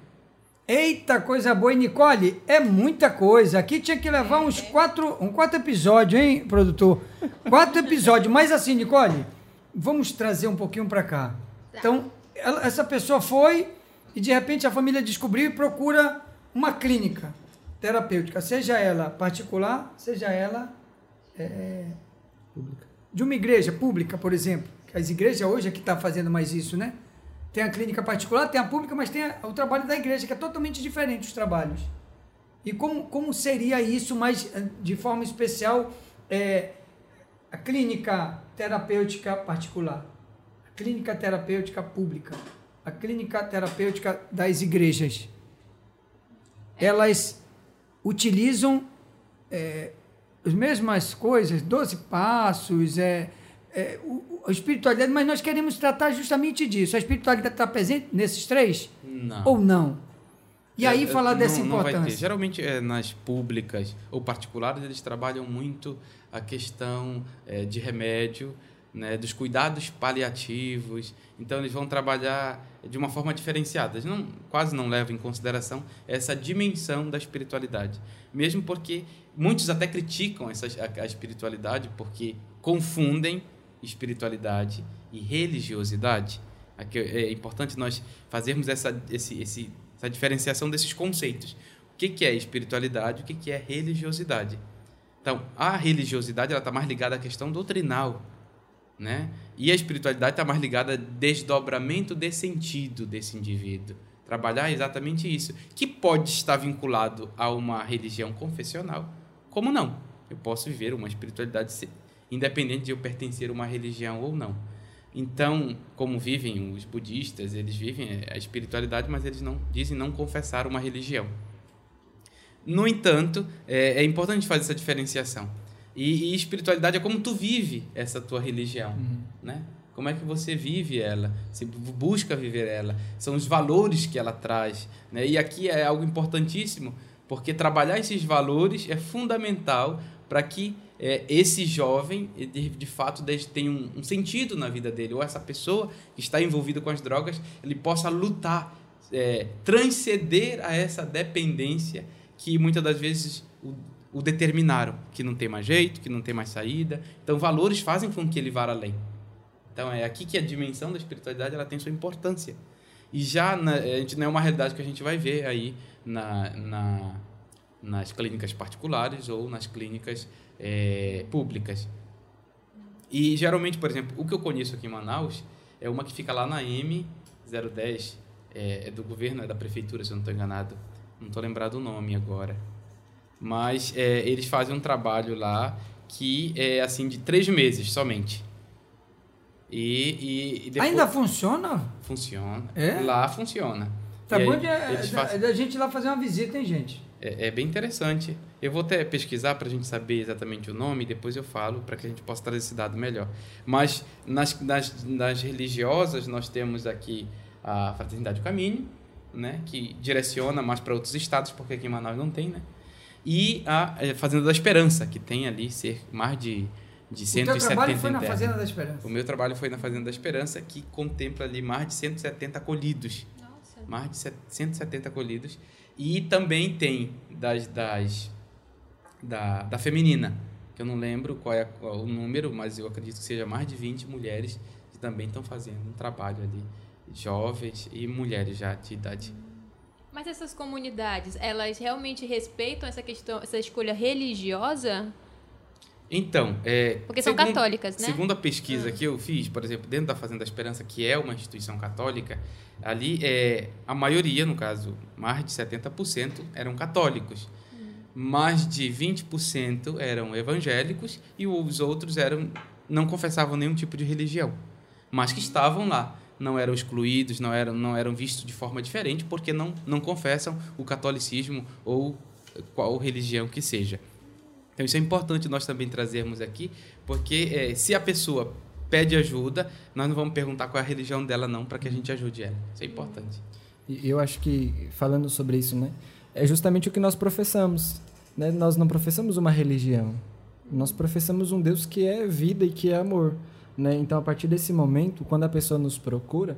Eita, coisa boa, e Nicole, é muita coisa. Aqui tinha que levar uns quatro, um quatro episódios, hein, produtor? Quatro episódios. Mas assim, Nicole, vamos trazer um pouquinho para cá. Tá. Então, ela, essa pessoa foi e de repente a família descobriu e procura uma clínica terapêutica, seja ela particular, seja ela é, de uma igreja pública, por exemplo. As igrejas hoje é que está fazendo mais isso, né? Tem a clínica particular, tem a pública, mas tem o trabalho da igreja, que é totalmente diferente os trabalhos. E como, como seria isso, mais de forma especial, é, a clínica terapêutica particular, a clínica terapêutica pública, a clínica terapêutica das igrejas? Elas utilizam é, as mesmas coisas, 12 passos, é, é, o, a espiritualidade, mas nós queremos tratar justamente disso. A espiritualidade está presente nesses três? Não. Ou não? E aí é, falar dessa não, importância. Não vai ter. Geralmente é, nas públicas ou particulares eles trabalham muito a questão é, de remédio, né, dos cuidados paliativos. Então eles vão trabalhar de uma forma diferenciada. Eles não, quase não levam em consideração essa dimensão da espiritualidade, mesmo porque muitos até criticam essa, a, a espiritualidade porque confundem espiritualidade e religiosidade. Aqui é importante nós fazermos essa, esse, esse, essa diferenciação desses conceitos. O que, que é espiritualidade? O que, que é religiosidade? Então, a religiosidade está mais ligada à questão doutrinal, né? E a espiritualidade está mais ligada ao desdobramento de sentido desse indivíduo. Trabalhar exatamente isso, que pode estar vinculado a uma religião confessional, como não. Eu posso viver uma espiritualidade independente de eu pertencer a uma religião ou não. Então, como vivem os budistas, eles vivem a espiritualidade, mas eles não dizem não confessar uma religião. No entanto, é, é importante fazer essa diferenciação. E, e, espiritualidade é como tu vive essa tua religião, uhum. né? Como é que você vive ela? Você busca viver ela? São os valores que ela traz, né? E aqui é algo importantíssimo, porque trabalhar esses valores é fundamental para que é, esse jovem, de, de fato, tem um, um, sentido na vida dele, ou essa pessoa que está envolvida com as drogas, ele possa lutar, é, transcender a essa dependência que muitas das vezes o, o determinaram, que não tem mais jeito, que não tem mais saída. Então, valores fazem com que ele vá além. Então, é aqui que a dimensão da espiritualidade ela tem sua importância. E já na, não é uma realidade que a gente vai ver aí na, na nas clínicas particulares ou nas clínicas é, públicas. E geralmente, por exemplo, o que eu conheço aqui em Manaus é uma que fica lá na M010, é, é do governo, é da prefeitura, se eu não estou enganado. Não estou lembrado o nome agora. Mas é, eles fazem um trabalho lá que é assim de três meses somente. E, e, e depois... Ainda funciona? Funciona. É? Lá funciona. Tá bom de, fazem... da gente lá fazer uma visita, hein, gente? É, é bem interessante. Eu vou até pesquisar para a gente saber exatamente o nome e depois eu falo para que a gente possa trazer esse dado melhor. Mas nas, nas, nas religiosas nós temos aqui a Fraternidade do Caminho, né, que direciona mais para outros estados, porque aqui em Manaus não tem, né? E a é, Fazenda da Esperança, que tem ali ser mais de de 170 O teu trabalho foi na Fazenda da Esperança? O meu trabalho foi na Fazenda da Esperança, que contempla ali mais de 170 acolhidos. Nossa. Mais de 170 acolhidos. E também tem das, das da, da feminina, que eu não lembro qual é o número, mas eu acredito que seja mais de 20 mulheres que também estão fazendo um trabalho ali, jovens e mulheres já de idade. Mas essas comunidades, elas realmente respeitam essa questão, essa escolha religiosa? Então, é, porque são segundo, católicas, né? Segundo a pesquisa ah. que eu fiz, por exemplo, dentro da Fazenda da Esperança, que é uma instituição católica, ali é a maioria, no caso, mais de 70% eram católicos. Hum. Mais de 20% eram evangélicos e os outros eram não confessavam nenhum tipo de religião, mas que estavam lá, não eram excluídos, não eram não eram vistos de forma diferente porque não não confessam o catolicismo ou qual religião que seja. Então isso é importante nós também trazermos aqui, porque é, se a pessoa pede ajuda, nós não vamos perguntar qual é a religião dela não, para que a gente ajude ela. Isso é importante. E eu acho que falando sobre isso, né, é justamente o que nós professamos. Né? Nós não professamos uma religião, nós professamos um Deus que é vida e que é amor. Né? Então, a partir desse momento, quando a pessoa nos procura,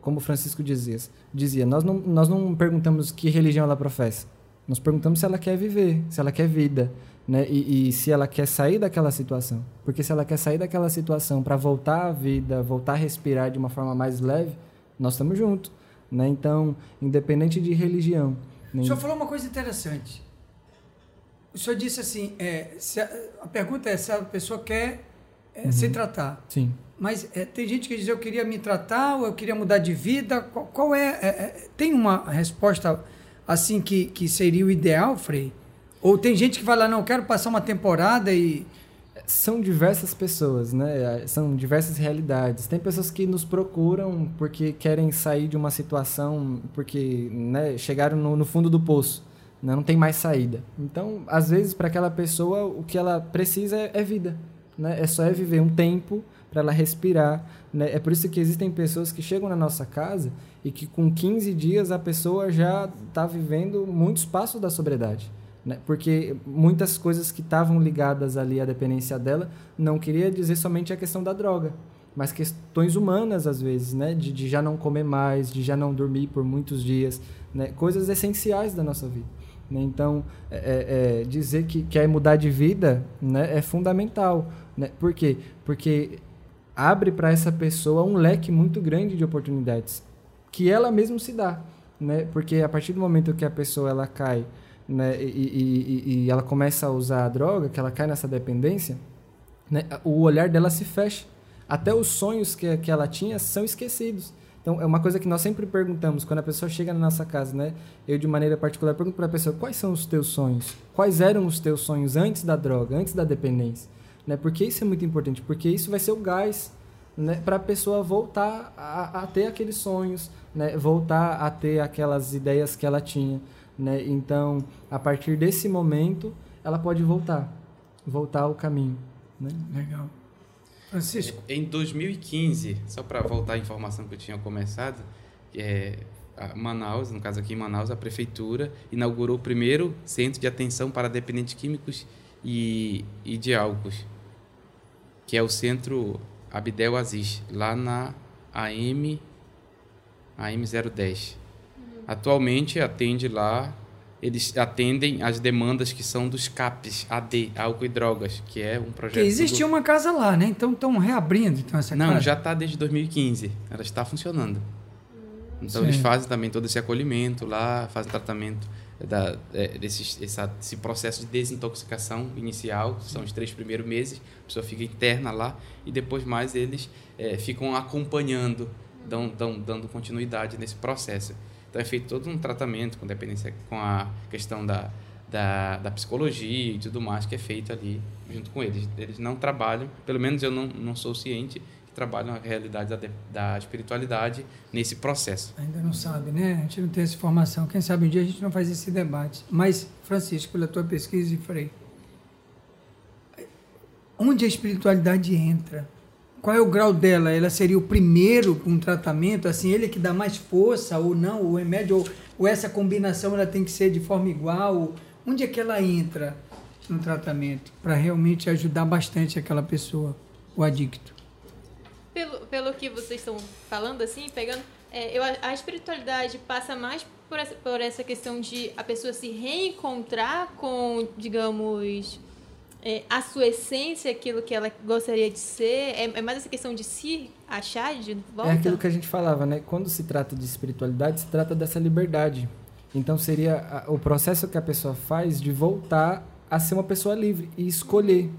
como Francisco dizia, dizia nós, não, nós não perguntamos que religião ela professa. Nós perguntamos se ela quer viver, se ela quer vida, né? E, e, se ela quer sair daquela situação. Porque se ela quer sair daquela situação para voltar à vida, voltar a respirar de uma forma mais leve, nós estamos juntos. Né? Então, independente de religião. Nem... O senhor falou uma coisa interessante. O senhor disse assim: é, a, a, pergunta é se a pessoa quer é, uhum. se tratar. Sim. Mas é, tem gente que diz: eu queria me tratar, ou eu queria mudar de vida. Qual, qual é, é, é Tem uma resposta assim que, que seria o ideal, Frei? Ou tem gente que vai lá, não, quero passar uma temporada e. São diversas pessoas, né? São diversas realidades. Tem pessoas que nos procuram porque querem sair de uma situação, porque né, chegaram no, no fundo do poço, né? não tem mais saída. Então, às vezes, para aquela pessoa, o que ela precisa é, é vida. Né? É só é viver um tempo para ela respirar. Né? É por isso que existem pessoas que chegam na nossa casa e que com 15 dias a pessoa já está vivendo muitos passos da sobriedade né? porque muitas coisas que estavam ligadas ali à dependência dela não queria dizer somente a questão da droga, mas questões humanas às vezes, né? de, de já não comer mais, de já não dormir por muitos dias, né? coisas essenciais da nossa vida. Né? Então, é, é, é dizer que quer mudar de vida né, é fundamental. Né? Por quê? Porque abre para essa pessoa um leque muito grande de oportunidades que ela mesma se dá. Né? Porque a partir do momento que a pessoa ela cai né, e, e, e, ela começa a usar a droga, que ela cai nessa dependência, né, o olhar dela se fecha. Até os sonhos que, que ela tinha são esquecidos. Então, é uma coisa que nós sempre perguntamos quando a pessoa chega na nossa casa, né? Eu, de maneira particular, pergunto para a pessoa: quais são os teus sonhos? Quais eram os teus sonhos antes da droga, antes da dependência? Né? Porque isso é muito importante, porque isso vai ser o gás né, para a pessoa voltar a, a, ter aqueles sonhos, né? voltar a ter aquelas ideias que ela tinha. Né? Então, a partir desse momento, ela pode voltar, voltar ao caminho. Né? Legal. Francisco. Em 2015, só para voltar à informação que eu tinha começado, é, Manaus, no caso aqui em Manaus, a prefeitura inaugurou o primeiro centro de atenção para dependentes químicos e, e de Alcos, que é o Centro Abdel Aziz, lá na AM, AM 010. Atualmente atende lá, eles atendem as demandas que são dos CAPs, AD, álcool e drogas, que é um projeto. Porque existia do... uma casa lá, né? Então estão reabrindo então, essa Não, casa. já está desde 2015. Ela está funcionando. Então Sim. eles fazem também todo esse acolhimento lá, fazem tratamento da, é, desse, essa, esse processo de desintoxicação inicial, que são os três primeiros meses, a pessoa fica interna lá e depois mais eles é, ficam acompanhando, dão, dão, dando continuidade nesse processo. Então é feito todo um tratamento com dependência, com a questão da, da, da psicologia e tudo mais que é feito ali junto com eles. Eles não trabalham, pelo menos eu não, não sou ciente, que trabalham a realidade da, da espiritualidade nesse processo. Ainda não sabe, né? A gente não tem essa informação. Quem sabe um dia a gente não faz esse debate. Mas, Francisco, pela tua pesquisa e Frei, onde a espiritualidade entra? Qual é o grau dela? Ela seria o primeiro com um tratamento, assim, ele que dá mais força ou não, o remédio, ou, ou essa combinação ela tem que ser de forma igual? Onde é que ela entra no tratamento para realmente ajudar bastante aquela pessoa, o adicto? Pelo, pelo que vocês estão falando, assim, pegando, é, eu, a a espiritualidade passa mais por essa, por essa questão de a pessoa se reencontrar com, digamos, é, a sua essência, aquilo que ela gostaria de ser. É, é mais essa questão de se achar de volta? É aquilo que a gente falava, né? Quando se trata de espiritualidade, se trata dessa liberdade. Então seria o processo que a pessoa faz de voltar a ser uma pessoa livre e escolher,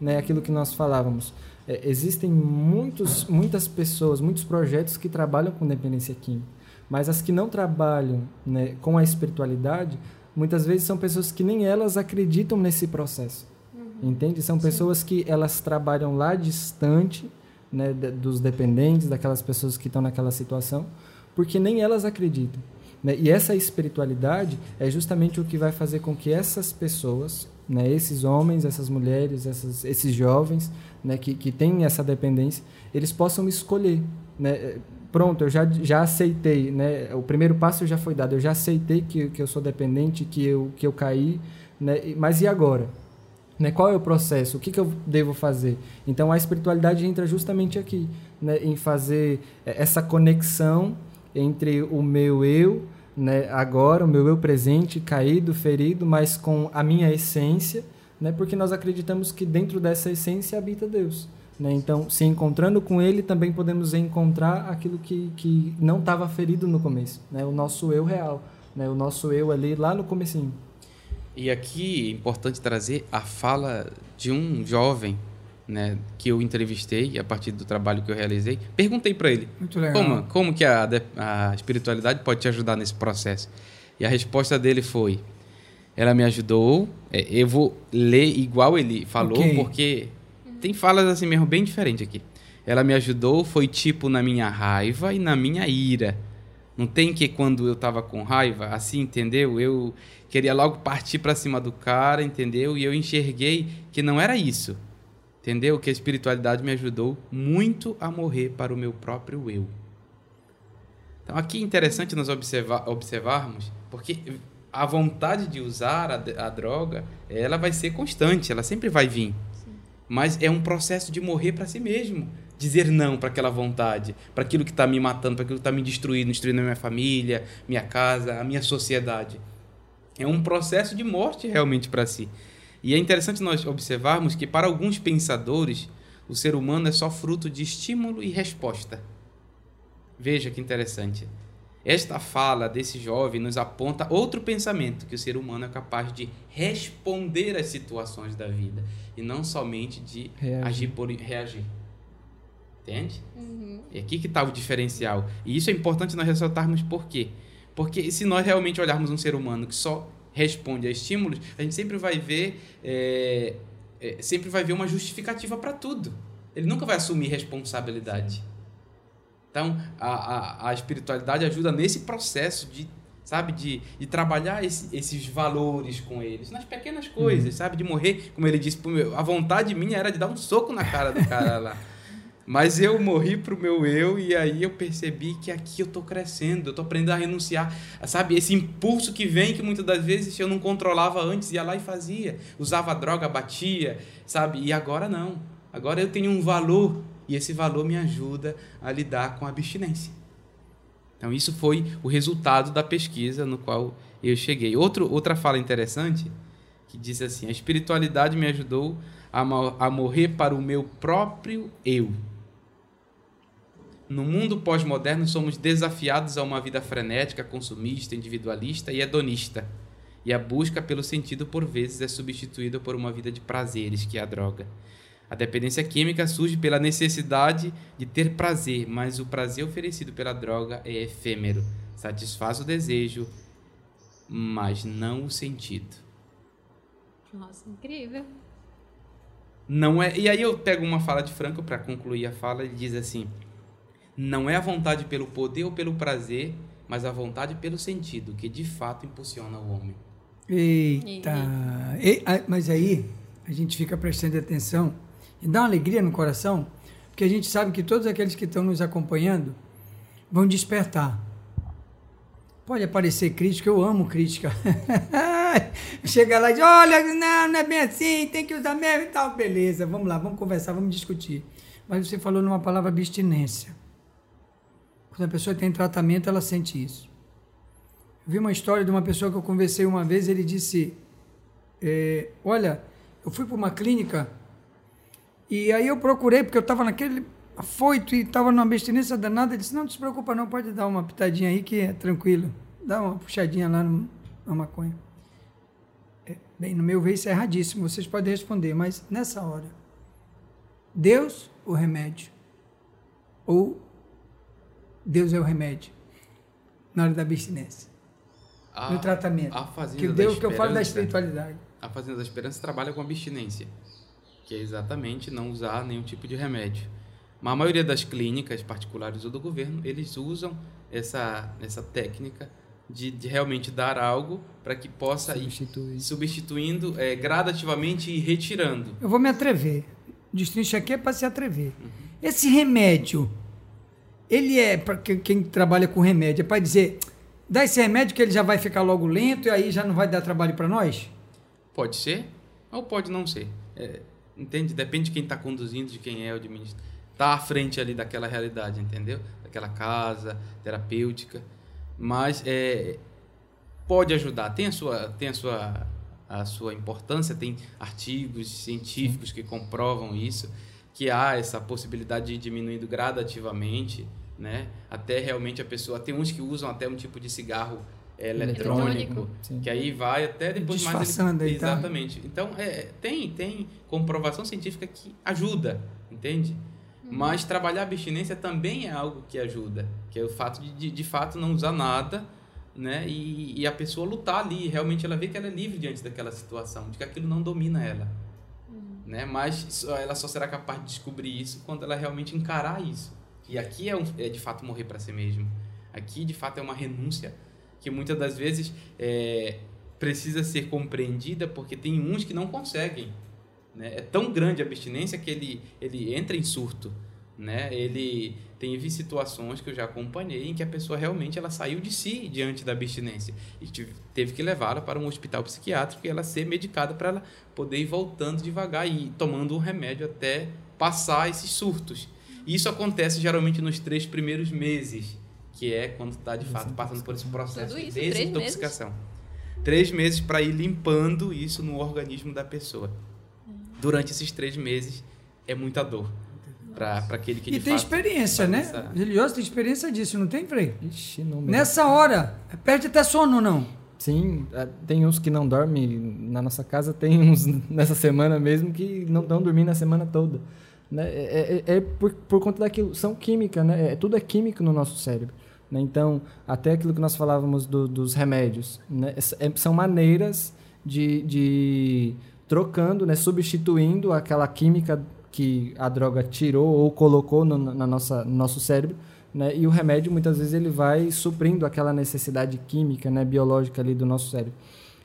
né? Aquilo que nós falávamos. É, existem muitos, muitas pessoas, muitos projetos que trabalham com dependência química, mas as que não trabalham né, com a espiritualidade, muitas vezes são pessoas que nem elas acreditam nesse processo. Entende? São pessoas que elas trabalham lá distante né, dos dependentes, daquelas pessoas que estão naquela situação, porque nem elas acreditam. né? E essa espiritualidade é justamente o que vai fazer com que essas pessoas, né, esses homens, essas mulheres, essas, esses jovens né, que, que têm essa dependência, eles possam escolher. Né? Pronto, eu já, já aceitei, né? o primeiro passo já foi dado, eu já aceitei que, que eu sou dependente, que eu, que eu caí, né? Mas e agora? Né? Qual é o processo? O que, que eu devo fazer? Então a espiritualidade entra justamente aqui, né? em fazer eh, essa conexão entre o meu eu, né? agora, o meu eu presente, caído, ferido, mas com a minha essência, né? porque nós acreditamos que dentro dessa essência habita Deus. Né? Então, se encontrando com Ele, também podemos encontrar aquilo que, que não estava ferido no começo, né? o nosso eu real, né? o nosso eu ali lá no comecinho. E aqui é importante trazer a fala de um jovem, né, que eu entrevistei a partir do trabalho que eu realizei. Perguntei para ele Muito legal. como, como que a, a espiritualidade pode te ajudar nesse processo. E a resposta dele foi: ela me ajudou. é, eu vou ler igual ele falou, Ok. porque tem falas assim mesmo bem diferentes aqui. Ela me ajudou, foi tipo na minha raiva e na minha ira. Não tem que quando eu tava com raiva, assim, entendeu? Eu queria logo partir para cima do cara, entendeu? E eu enxerguei que não era isso. Entendeu? Que a espiritualidade me ajudou muito a morrer para o meu próprio eu. Então aqui é interessante nós observar, observarmos, porque a vontade de usar a, a droga, ela vai ser constante, ela sempre vai vir. Mas é um processo de morrer para si mesmo. Dizer não para aquela vontade, para aquilo que está me matando, para aquilo que está me destruindo, destruindo a minha família, minha casa, a minha sociedade. É um processo de morte realmente para si. E é interessante nós observarmos que, para alguns pensadores, o ser humano é só fruto de estímulo e resposta. Veja que interessante. Esta fala desse jovem nos aponta outro pensamento, que o ser humano é capaz de responder às situações da vida e não somente de Reagir. agir por reagir. Entende? É aqui que está o diferencial. E isso é importante nós ressaltarmos por quê? Porque se nós realmente olharmos um ser humano que só responde a estímulos, a gente sempre vai ver, é, é, sempre vai ver uma justificativa para tudo. Ele nunca vai assumir responsabilidade. Então, a, a, a espiritualidade ajuda nesse processo de, sabe, de, de trabalhar esse- esses valores com eles, nas pequenas coisas, sabe, de morrer, como ele disse, "Pô, meu, a vontade minha era de dar um soco na cara do cara lá. Mas eu morri pro meu eu e aí eu percebi que aqui eu tô crescendo, eu tô aprendendo a renunciar, sabe? Esse impulso que vem que muitas das vezes eu não controlava antes, ia lá e fazia. Usava droga, batia, sabe? E agora não. Agora eu tenho um valor e esse valor me ajuda a lidar com a abstinência. Então isso foi o resultado da pesquisa no qual eu cheguei. Outro, outra fala interessante que diz assim: a espiritualidade me ajudou a, a morrer para o meu próprio eu no mundo pós-moderno, somos desafiados a uma vida frenética, consumista, individualista e hedonista. E a busca pelo sentido, por vezes, é substituída por uma vida de prazeres, que é a droga. A dependência química surge pela necessidade de ter prazer, mas o prazer oferecido pela droga é efêmero, satisfaz o desejo, mas não o sentido. Nossa, incrível. Não é. E aí eu pego uma fala de Franco para concluir a fala, ele diz assim: não é a vontade pelo poder ou pelo prazer, mas a vontade pelo sentido, que de fato impulsiona o homem. Eita! E, mas aí a gente fica prestando atenção e dá uma alegria no coração, porque a gente sabe que todos aqueles que estão nos acompanhando vão despertar. Pode aparecer crítica, eu amo crítica. Chega lá e diz: olha, não, não é bem assim, tem que usar mesmo e tal. Beleza, vamos lá, vamos conversar, vamos discutir. Mas você falou numa palavra abstinência. Quando a pessoa tem tratamento, ela sente isso. Eu vi uma história de uma pessoa que eu conversei uma vez, ele disse: é, Olha, eu fui para uma clínica e aí eu procurei, porque eu estava naquele afoito e estava numa abstinência danada. Ele disse: Não, não se preocupa, não, pode dar uma pitadinha aí que é tranquilo. Dá uma puxadinha lá no, na maconha. É, bem, no meu ver, isso é erradíssimo. Vocês podem responder, mas nessa hora, Deus, o remédio? Ou Deus é o remédio na hora da abstinência. A, no tratamento. A fazenda que Deus que eu falo da espiritualidade. A Fazenda da Esperança trabalha com abstinência, que é exatamente não usar nenhum tipo de remédio. Mas a maioria das clínicas particulares ou do governo, eles usam essa, essa técnica de, de realmente dar algo para que possa Substituir. ir substituindo é, gradativamente e retirando. Eu vou me atrever. Destrincha aqui é para se atrever. Uhum. Esse remédio ele é, para quem trabalha com remédio, é para dizer, dá esse remédio que ele já vai ficar logo lento e aí já não vai dar trabalho para nós? Pode ser, ou pode não ser. É, entende? Depende de quem está conduzindo, de quem é o administrador. Está à frente ali daquela realidade, entendeu? Daquela casa terapêutica. Mas é, pode ajudar, tem a sua, tem a sua, a sua importância, tem artigos científicos que comprovam isso que há essa possibilidade de ir diminuindo gradativamente, né? Até realmente a pessoa tem uns que usam até um tipo de cigarro é, eletrônico, que aí vai até depois mais ele... aí, tá? exatamente. Então é, tem tem comprovação científica que ajuda, entende? Uhum. Mas trabalhar a abstinência também é algo que ajuda, que é o fato de de, de fato não usar nada, né? E, e a pessoa lutar ali, realmente ela vê que ela é livre diante daquela situação, de que aquilo não domina ela né? Mas ela só será capaz de descobrir isso quando ela realmente encarar isso. E aqui é, um, é de fato morrer para si mesmo. Aqui de fato é uma renúncia que muitas das vezes é, precisa ser compreendida porque tem uns que não conseguem. Né? É tão grande a abstinência que ele, ele entra em surto. Né? Ele teve situações que eu já acompanhei em que a pessoa realmente ela saiu de si diante da abstinência e teve que levá-la para um hospital psiquiátrico e ela ser medicada para ela poder ir voltando devagar e tomando um remédio até passar esses surtos. E isso acontece geralmente nos três primeiros meses, que é quando está de fato passando por esse processo isso, de desintoxicação. Três meses para ir limpando isso no organismo da pessoa. Durante esses três meses é muita dor para aquele que E tem experiência, né? Essa... Religioso tem experiência disso, não tem, Frei? Ixi, não mesmo. Nessa hora, perde até sono, não? Sim, é, tem uns que não dormem na nossa casa, tem uns nessa semana mesmo que não estão dormindo a semana toda. Né? É, é, é por, por conta daquilo, são química, né? É, tudo é químico no nosso cérebro. Né? Então, até aquilo que nós falávamos do, dos remédios, né? É, são maneiras de, de trocando, né? substituindo aquela química que a droga tirou ou colocou no, na nossa, no nosso cérebro, né? E o remédio muitas vezes ele vai suprindo aquela necessidade química, né, biológica ali do nosso cérebro.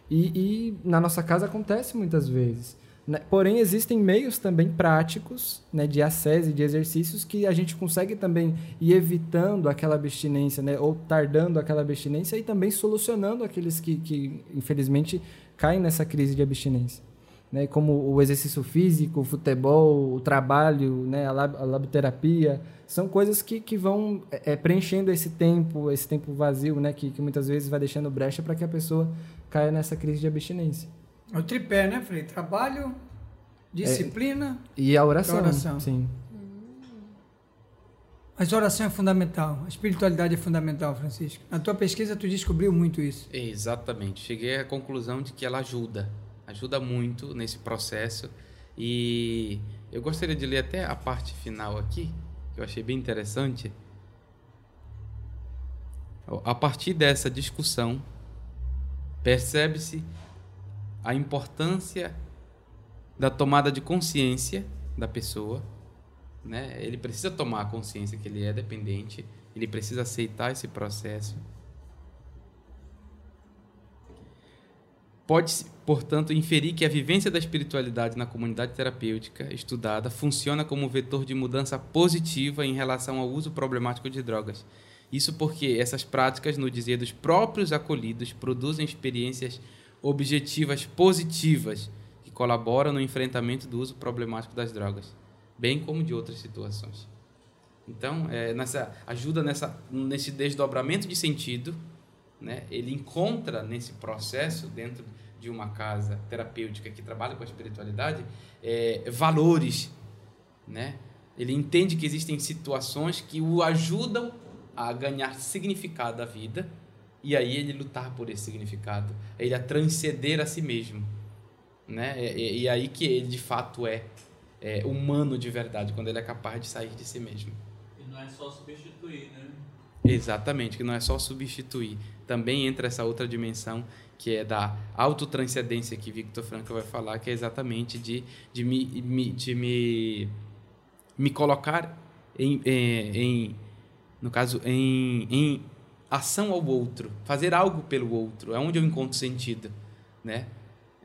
E, e na nossa casa acontece muitas vezes. Né? Porém, existem meios também práticos né, de acesso e de exercícios que a gente consegue também ir evitando aquela abstinência, né, ou tardando aquela abstinência e também solucionando aqueles que, que infelizmente, caem nessa crise de abstinência. Né, como o exercício físico, o futebol, o trabalho, né, a, lab, a laboterapia, são coisas que, que vão é, preenchendo esse tempo, esse tempo vazio, né, que, que muitas vezes vai deixando brecha para que a pessoa caia nessa crise de abstinência. É o tripé, né, Frei? Trabalho, disciplina é, e a oração. A oração. Sim. Mas a oração é fundamental, a espiritualidade é fundamental, Francisco. Na tua pesquisa tu descobriu muito isso. Exatamente. Cheguei à conclusão de que ela ajuda, ajuda muito nesse processo. E eu gostaria de ler até a parte final aqui, que eu achei bem interessante. A partir dessa discussão, percebe-se a importância da tomada de consciência da pessoa, né? Ele precisa tomar a consciência que ele é dependente, ele precisa aceitar esse processo. Pode-se, portanto, inferir que a vivência da espiritualidade na comunidade terapêutica estudada funciona como vetor de mudança positiva em relação ao uso problemático de drogas. Isso porque essas práticas, no dizer dos próprios acolhidos, produzem experiências objetivas positivas que colaboram no enfrentamento do uso problemático das drogas, bem como de outras situações. Então, é, nessa ajuda nessa nesse desdobramento de sentido, né? Ele encontra nesse processo dentro de uma casa terapêutica que trabalha com a espiritualidade é, valores, né? Ele entende que existem situações que o ajudam a ganhar significado da vida e aí ele lutar por esse significado, ele a transcender a si mesmo, né? E, e aí que ele de fato é, é, humano de verdade, quando ele é capaz de sair de si mesmo. E não é só substituir, né? Exatamente, que não é só substituir. Também entra essa outra dimensão que é da autotranscendência que Victor Frankl vai falar, que é exatamente de, de, me, de me, me colocar em, em, em no caso, em, em ação ao outro, fazer algo pelo outro, é onde eu encontro sentido, né?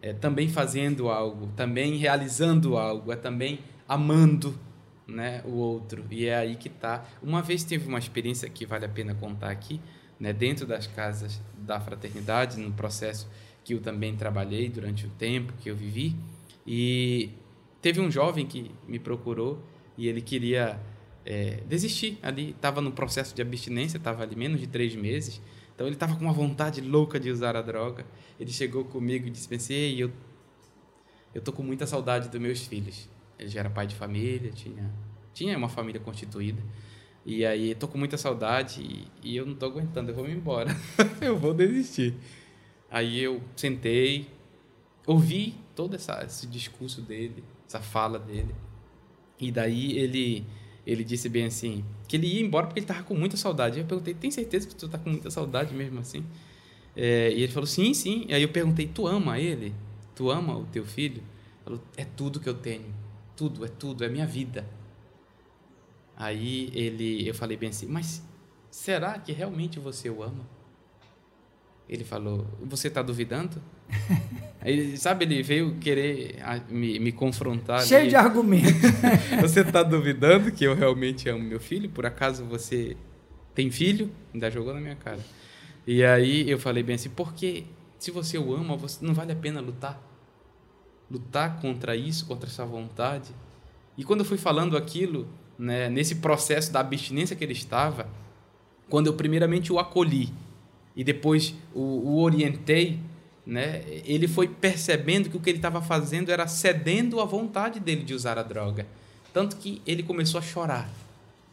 É também fazendo algo, também realizando algo, é também amando, né, o outro. E é aí que tá. Uma vez teve uma experiência que vale a pena contar aqui, né, dentro das casas da fraternidade, no processo que eu também trabalhei durante o tempo que eu vivi, e teve um jovem que me procurou e ele queria é, desistir ali. Estava no processo de abstinência, estava ali menos de três meses. Então ele estava com uma vontade louca de usar a droga. Ele chegou comigo e disse: Pensei, eu, eu tô com muita saudade dos meus filhos. Ele já era pai de família, tinha, tinha uma família constituída. E aí, tô com muita saudade e, e eu não tô aguentando, eu vou me embora. eu vou desistir. Aí eu sentei, ouvi todo essa, esse discurso dele, essa fala dele. E daí ele ele disse bem assim, que ele ia embora porque ele estava com muita saudade. Eu perguntei, tem certeza que tu está com muita saudade mesmo assim? É, e ele falou, sim, sim. E aí eu perguntei, tu ama ele? Tu ama o teu filho? Ele falou, é tudo que eu tenho. Tudo, é tudo, é minha vida. Aí ele, eu falei bem assim, mas será que realmente você o ama? Ele falou, você está duvidando? Aí, sabe, ele veio querer me, me confrontar. Cheio ali. de argumentos. você está duvidando que eu realmente amo meu filho? Por acaso você tem filho? Ainda jogou na minha cara. E aí eu falei bem assim, porque se você o ama, você, não vale a pena lutar? Lutar contra isso, contra essa vontade? E quando eu fui falando aquilo, né, nesse processo da abstinência que ele estava, quando eu primeiramente o acolhi e depois o, o orientei, né, ele foi percebendo que o que ele estava fazendo era cedendo à vontade dele de usar a droga. Tanto que ele começou a chorar.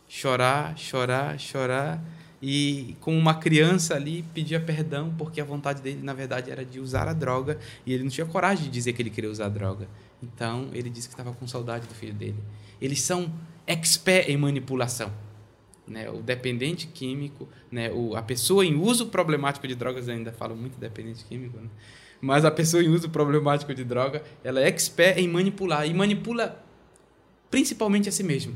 Chorar, chorar, chorar. E como uma criança ali pedia perdão, porque a vontade dele, na verdade, era de usar a droga. E ele não tinha coragem de dizer que ele queria usar a droga. Então, ele disse que estava com saudade do filho dele. Eles são expert em manipulação. Né, o dependente químico, né, o, a pessoa em uso problemático de drogas, ainda falo muito dependente químico, né, mas a pessoa em uso problemático de droga, ela é expert em manipular e manipula principalmente a si mesmo.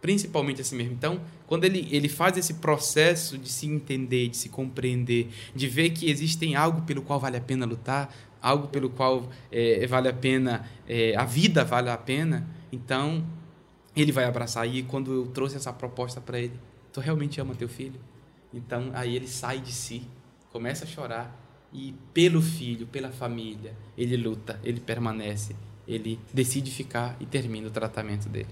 Principalmente a si mesmo. Então, quando ele, ele faz esse processo de se entender, de se compreender, de ver que existem algo pelo qual vale a pena lutar, algo pelo qual é, vale a pena, é, a vida vale a pena, então ele vai abraçar. E quando eu trouxe essa proposta para ele, tu realmente ama teu filho? Então aí ele sai de si, começa a chorar e pelo filho, pela família, ele luta, ele permanece, ele decide ficar e termina o tratamento dele.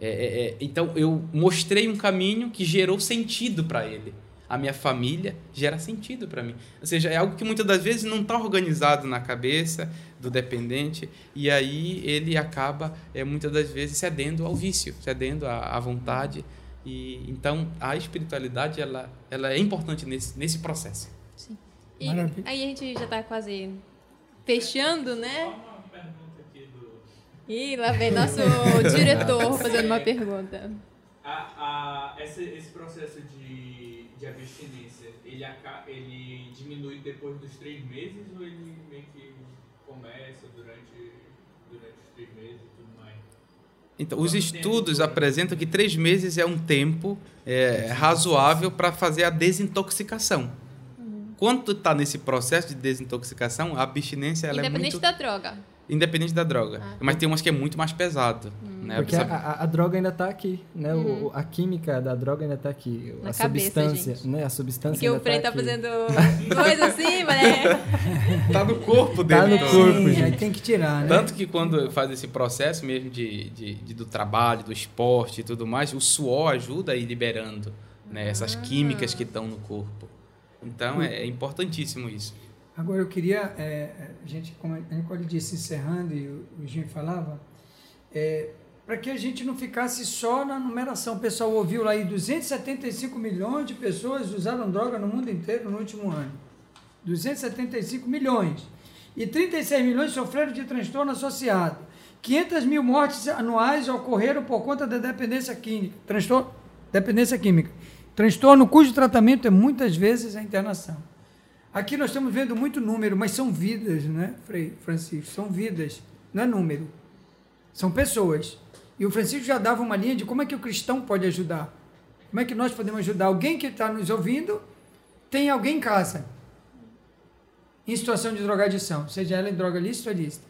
É, é, é então eu mostrei um caminho que gerou sentido para ele a minha família gera sentido para mim. Ou seja, é algo que muitas das vezes não está organizado na cabeça do dependente e aí ele acaba é, muitas das vezes cedendo ao vício, cedendo à, à vontade. E então a espiritualidade ela, ela é importante nesse, nesse processo. Sim. E aí a gente já está quase fechando, né? Ih, lá vem nosso diretor fazendo uma pergunta. A, a, esse, esse processo de de abstinência, ele, ele diminui depois dos três meses ou ele meio que começa durante, durante os três meses e tudo mais? Então, os estudos apresentam que três meses é um tempo é, razoável para fazer a desintoxicação. Uhum. Quando está nesse processo de desintoxicação, a abstinência ela é muito... Independente da droga. Independente da droga. Ah. Mas tem umas que é muito mais pesado. Hum. Né? Porque a, a, a, droga ainda está aqui, né? Uhum. O, a química da droga ainda está aqui. Na a cabeça, substância, gente. né? A substância Porque o Frei tá, tá fazendo coisa assim, né? tá no corpo dele. Tá no corpo, gente. Tem que tirar, né? Tanto que quando faz esse processo mesmo de, de, de, do trabalho, do esporte e tudo mais, o suor ajuda a ir liberando né? essas ah. químicas que estão no corpo. Então, é, é importantíssimo isso. Agora, eu queria, é, a gente, como a Nicole disse, encerrando, e o, o Jim falava, é, para que a gente não ficasse só na numeração. O pessoal ouviu lá aí, 275 milhões de pessoas usaram droga no mundo inteiro no último ano. 275 milhões. E 36 milhões sofreram de transtorno associado. 500 mil mortes anuais ocorreram por conta da dependência química. Transtorno, dependência química. Transtorno cujo tratamento é muitas vezes a internação. Aqui nós estamos vendo muito número, mas são vidas, né, Frei Francisco? São vidas, não é número. São pessoas. E o Francisco já dava uma linha de como é que o cristão pode ajudar. Como é que nós podemos ajudar? Alguém que está nos ouvindo tem alguém em casa em situação de drogadição, seja ela em droga lícita ou ilícita.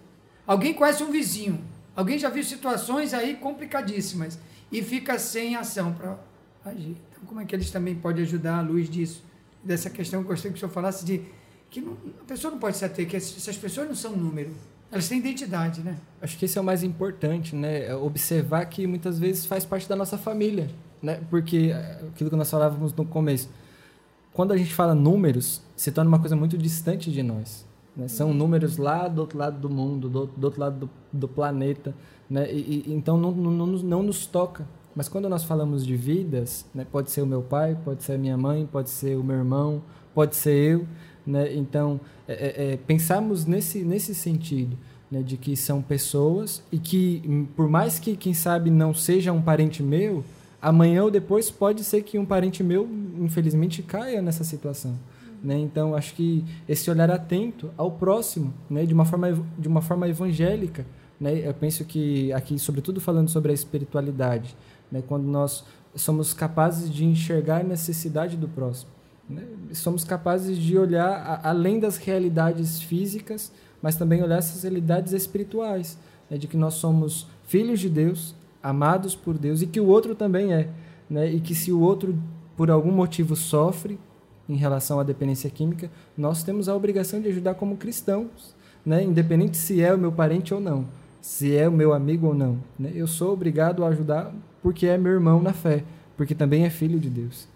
Alguém conhece um vizinho. Alguém já viu situações aí complicadíssimas e fica sem ação para agir. Então, como é que eles também podem ajudar à luz disso? Dessa questão gostaria que o senhor falasse de que não, a pessoa não pode se ater, que essas pessoas não são número, elas têm identidade, né? Acho que esse é o mais importante, né? É observar que muitas vezes faz parte da nossa família, né? Porque é, aquilo que nós falávamos no começo, quando a gente fala números, se torna uma coisa muito distante de nós. Né? São números lá do outro lado do mundo, do, do outro lado do, do planeta, né? E, e, então não, não, não nos toca. Mas quando nós falamos de vidas, né, pode ser o meu pai, pode ser a minha mãe, pode ser o meu irmão, pode ser eu. Né? Então, é, é, é, pensarmos nesse, nesse sentido, né, de que são pessoas e que, hum, por mais que, quem sabe, não seja um parente meu, amanhã ou depois pode ser que um parente meu, infelizmente, caia nessa situação. Né? Então, acho que esse olhar atento ao próximo, né, de, uma forma, de uma forma evangélica, né? eu penso que aqui, sobretudo falando sobre a espiritualidade, né? quando nós somos capazes de enxergar a necessidade do próximo. Né? Somos capazes de olhar a, além das realidades físicas, mas também olhar essas realidades espirituais, né? de que nós somos filhos de Deus, amados por Deus e que o outro também é. Né? E que se o outro, por algum motivo, sofre em relação à dependência química, nós temos a obrigação de ajudar como cristãos, né? independente se é o meu parente ou não, se é o meu amigo ou não. Né? Eu sou obrigado a ajudar porque é meu irmão na fé, porque também é filho de Deus.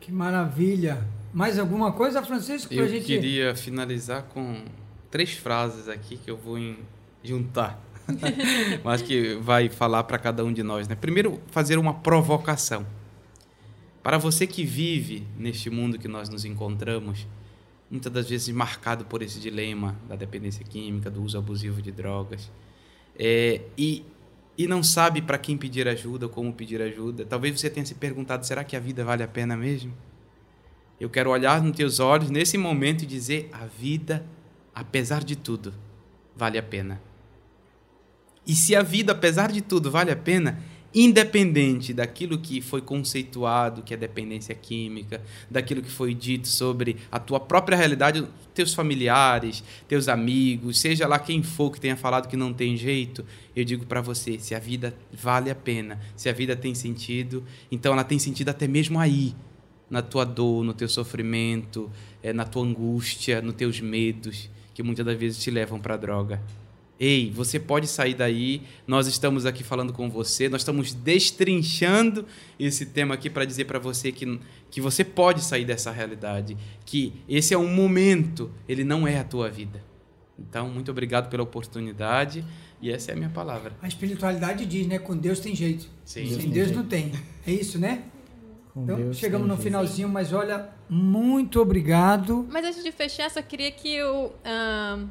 Que maravilha! Mais alguma coisa, Francisco? Eu gente... queria finalizar com três frases aqui que eu vou juntar, mas que vai falar para cada um de nós. Né? Primeiro, fazer uma provocação. Para você que vive neste mundo que nós nos encontramos, muitas das vezes marcado por esse dilema da dependência química, do uso abusivo de drogas, é, e e não sabe para quem pedir ajuda como pedir ajuda. Talvez você tenha se perguntado: será que a vida vale a pena mesmo? Eu quero olhar nos teus olhos nesse momento e dizer: a vida, apesar de tudo, vale a pena. E se a vida, apesar de tudo, vale a pena, independente daquilo que foi conceituado, que é dependência química, daquilo que foi dito sobre a tua própria realidade, teus familiares, teus amigos, seja lá quem for que tenha falado que não tem jeito, eu digo para você, se a vida vale a pena, se a vida tem sentido, então ela tem sentido até mesmo aí, na tua dor, no teu sofrimento, é, na tua angústia, nos teus medos, que muitas das vezes te levam para a droga. Ei, você pode sair daí. Nós estamos aqui falando com você, nós estamos destrinchando esse tema aqui para dizer para você que, que você pode sair dessa realidade, que esse é um momento, ele não é a tua vida. Então, muito obrigado pela oportunidade e essa é a minha palavra. A espiritualidade diz, né? Com Deus tem jeito. Sim. Sem tem Deus jeito. não tem. É isso, né? Com Então, Deus chegamos no jeito. finalzinho, mas olha, muito obrigado. Mas antes de fechar, só queria que o ahn,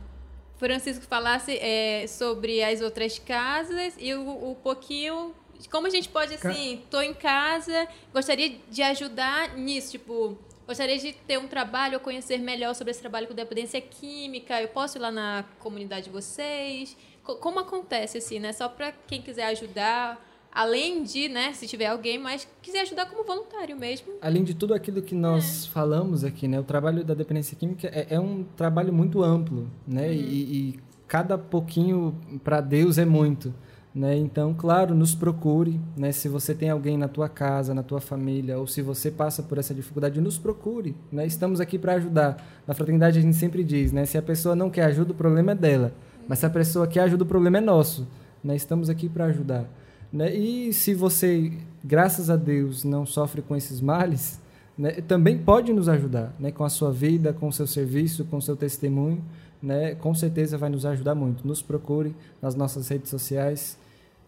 Francisco falasse é, sobre as outras casas e o, o pouquinho. Como a gente pode, assim, tô em casa, gostaria de ajudar nisso, tipo, gostaria de ter um trabalho ou conhecer melhor sobre esse trabalho com dependência química, eu posso ir lá na comunidade de vocês? Co- Como acontece, assim, né? Só para quem quiser ajudar, além de, né, se tiver alguém, mas quiser ajudar como voluntário mesmo. Além de tudo aquilo que nós É. falamos aqui, né? O trabalho da dependência química é, é um trabalho muito amplo, né? Uhum. E, e cada pouquinho para Deus é muito, né? Então, claro, nos procure, né? Se você tem alguém na tua casa, na tua família, ou se você passa por essa dificuldade, nos procure, né? Estamos aqui para ajudar. Na fraternidade a gente sempre diz, né? Se a pessoa não quer ajuda, o problema é dela. Mas se a pessoa quer ajuda, o problema é nosso, né? Estamos aqui para ajudar. Né? E se você, graças a Deus, não sofre com esses males, né, também pode nos ajudar, né, com a sua vida, com o seu serviço, com o seu testemunho, né, com certeza vai nos ajudar muito. Nos procure nas nossas redes sociais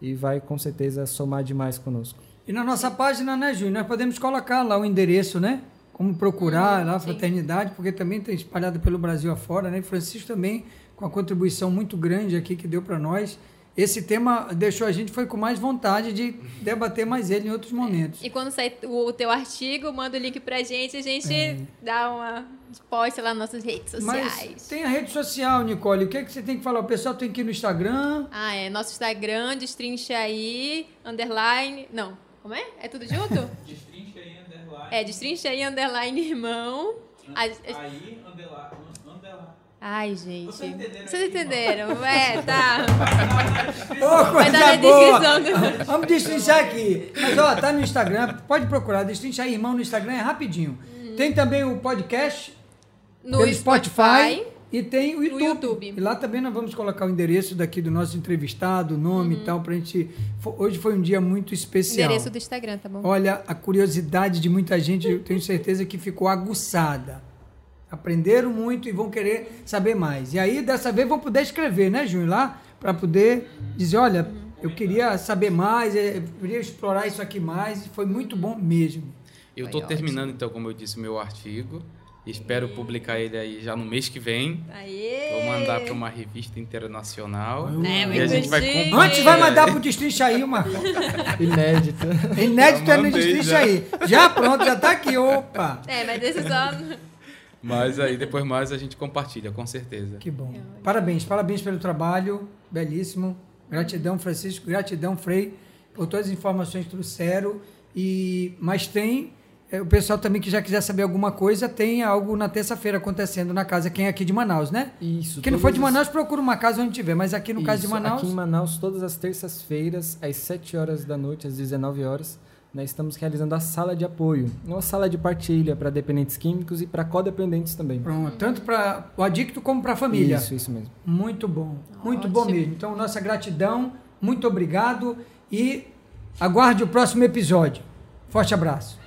e vai com certeza somar demais conosco. E na nossa página, né, Júnior, nós podemos colocar lá o endereço, né? Como procurar lá a fraternidade, porque também tem espalhado pelo Brasil afora, né? Francisco também, com a contribuição muito grande aqui que deu para nós. Esse tema deixou a gente, foi com mais vontade de debater mais ele em outros momentos. E quando sair o teu artigo, manda o link pra gente, a gente dá uma posta lá nas nossas redes sociais. Mas tem a rede social, Nicole. O que, é que você tem que falar? O pessoal tem que ir no Instagram. Ah, é. Nosso Instagram, destrincha aí, underline. Não, como é? É tudo junto? Destrincha aí, underline. é, destrincha aí, underline, irmão. Aí, underline. Ai, gente. Vocês entenderam Vocês aqui, entenderam? É, tá. Ô, Vai coisa dar na boa! descrição do- Vamos destrinchar aqui. Mas, ó, tá no Instagram. Pode procurar. Destrinchar Irmão no Instagram é rapidinho. Tem também o podcast No Spotify. Spotify. E tem o YouTube. YouTube. E lá também nós vamos colocar o endereço daqui do nosso entrevistado, o nome Uhum. e tal, pra gente. Hoje foi um dia muito especial. Endereço do Instagram, tá bom? Olha, a curiosidade de muita gente, eu tenho certeza que ficou aguçada. Aprenderam muito e vão querer saber mais. E aí, dessa vez, vão poder escrever, né, Júnior? Lá, para poder dizer: olha, eu queria saber mais, eh, eu queria explorar isso aqui mais. Foi muito bom mesmo. Eu estou terminando, então, como eu disse, o meu artigo. Espero publicar ele aí já no mês que vem. Aê! Vou mandar para uma revista internacional. É, e a muito gente vai compartilhar. Antes vai mandar pro Destrincha aí uma. Inédito. Inédito Já é no Destrincha já. aí. Já pronto, já tá aqui. Opa! É, mas esse só. Mas aí depois mais a gente compartilha, com certeza. Que bom. Parabéns, parabéns pelo trabalho. Belíssimo. Gratidão, Francisco. Gratidão, Frei, por todas as informações que trouxeram. E, mas tem. eh, O pessoal também que já quiser saber alguma coisa, tem algo na terça-feira acontecendo na casa, quem é aqui de Manaus, né? Isso. Quem não for de todas as- Manaus, procura uma casa onde tiver, mas aqui no caso de Isso, Manaus. Aqui em Manaus, todas as terças-feiras, às 7 horas da noite, às 19 horas, nós estamos realizando a sala de apoio. Uma sala de partilha para dependentes químicos e para codependentes também. Pronto, tanto para o adicto como para a família. Isso, isso mesmo. Muito bom, muito bom Ótimo. mesmo. Então, nossa gratidão, muito obrigado e aguarde o próximo episódio. Forte abraço.